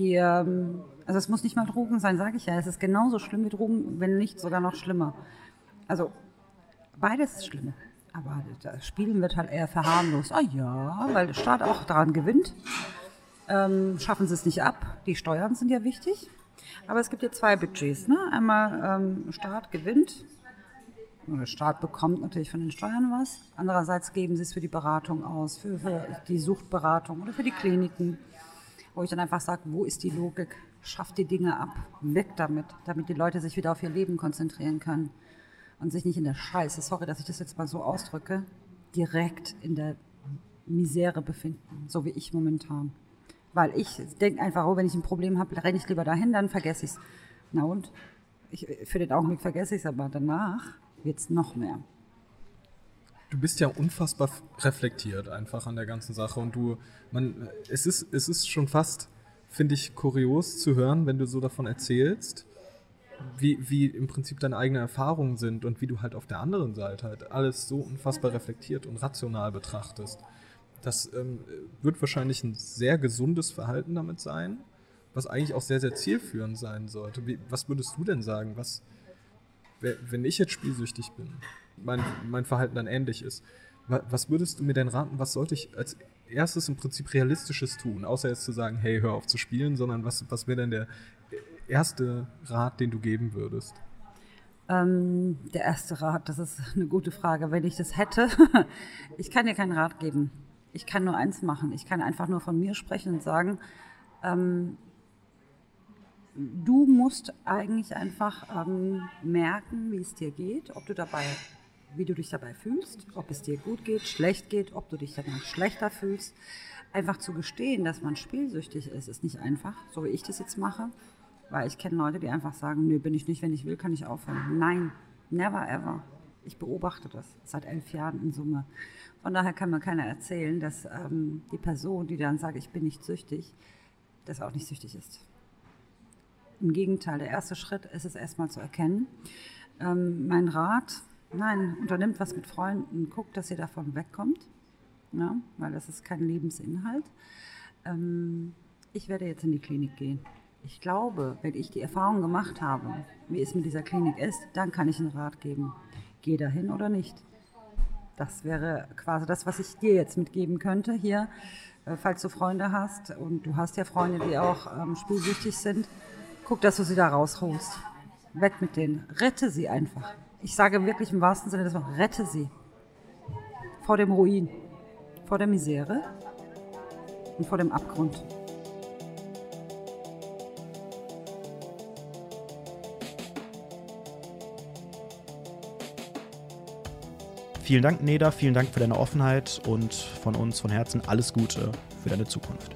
Die, ähm, also es muss nicht mal Drogen sein, sage ich ja. Es ist genauso schlimm wie Drogen, wenn nicht sogar noch schlimmer. Also beides ist schlimm. Aber das Spielen wird halt eher verharmlost. Ah ja, weil der Staat auch daran gewinnt. Ähm, schaffen sie es nicht ab. Die Steuern sind ja wichtig. Aber es gibt ja zwei Budgets. Ne? Einmal ähm, Staat gewinnt der Staat bekommt natürlich von den Steuern was. Andererseits geben sie es für die Beratung aus, für, für die Suchtberatung oder für die Kliniken. Wo ich dann einfach sage, wo ist die Logik? Schafft die Dinge ab, weg damit, damit die Leute sich wieder auf ihr Leben konzentrieren können und sich nicht in der Scheiße, sorry, dass ich das jetzt mal so ausdrücke, direkt in der Misere befinden, so wie ich momentan. Weil ich denke einfach, oh, wenn ich ein Problem habe, renne ich lieber dahin, dann vergesse ich es. Na und? Ich, für den Augenblick vergesse ich es, aber danach wird es noch mehr. Du bist ja unfassbar reflektiert einfach an der ganzen Sache und du, man, es ist, es ist schon fast, finde ich, kurios zu hören, wenn du so davon erzählst, wie, wie im Prinzip deine eigenen Erfahrungen sind und wie du halt auf der anderen Seite halt alles so unfassbar reflektiert und rational betrachtest. Das ähm, wird wahrscheinlich ein sehr gesundes Verhalten damit sein, was eigentlich auch sehr, sehr zielführend sein sollte. Wie, was würdest du denn sagen, was, wenn ich jetzt spielsüchtig bin, mein, mein Verhalten dann ähnlich ist, was würdest du mir denn raten, was sollte ich als erstes im Prinzip realistisches tun, außer jetzt zu sagen, hey, hör auf zu spielen, sondern was, was wäre denn der erste Rat, den du geben würdest? Ähm, der erste Rat, das ist eine gute Frage. Wenn ich das hätte, ich kann dir keinen Rat geben. Ich kann nur eins machen. Ich kann einfach nur von mir sprechen und sagen, ähm, du musst eigentlich einfach ähm, merken, wie es dir geht, ob du dabei, wie du dich dabei fühlst, ob es dir gut geht, schlecht geht, ob du dich danach schlechter fühlst. Einfach zu gestehen, dass man spielsüchtig ist, ist nicht einfach, so wie ich das jetzt mache. Weil ich kenne Leute, die einfach sagen, nö, bin ich nicht, wenn ich will, kann ich aufhören. Nein, never ever. Ich beobachte das seit elf Jahren in Summe. Von daher kann mir keiner erzählen, dass ähm, die Person, die dann sagt, ich bin nicht süchtig, das auch nicht süchtig ist. Im Gegenteil, der erste Schritt ist es erstmal zu erkennen. Ähm, mein Rat, nein, unternimmt was mit Freunden, guckt, dass ihr davon wegkommt, ja, weil das ist kein Lebensinhalt. Ähm, ich werde jetzt in die Klinik gehen. Ich glaube, wenn ich die Erfahrung gemacht habe, wie es mit dieser Klinik ist, dann kann ich einen Rat geben. Geh dahin oder nicht. Das wäre quasi das, was ich dir jetzt mitgeben könnte hier, äh, falls du Freunde hast und du hast ja Freunde, die auch ähm, spielsüchtig sind. Guck, dass du sie da rausholst. Wett mit denen. Rette sie einfach. Ich sage wirklich im wahrsten Sinne des Wortes, rette sie. Vor dem Ruin, vor der Misere und vor dem Abgrund. Vielen Dank, Neda, vielen Dank für deine Offenheit und von uns von Herzen alles Gute für deine Zukunft.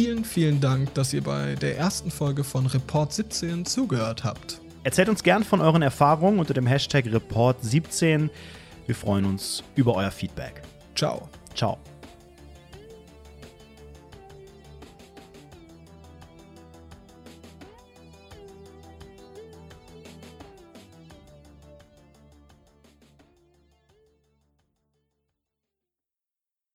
Vielen, vielen Dank, dass ihr bei der ersten Folge von Report 17 zugehört habt. Erzählt uns gern von euren Erfahrungen unter dem Hashtag Report 17. Wir freuen uns über euer Feedback. Ciao. Ciao.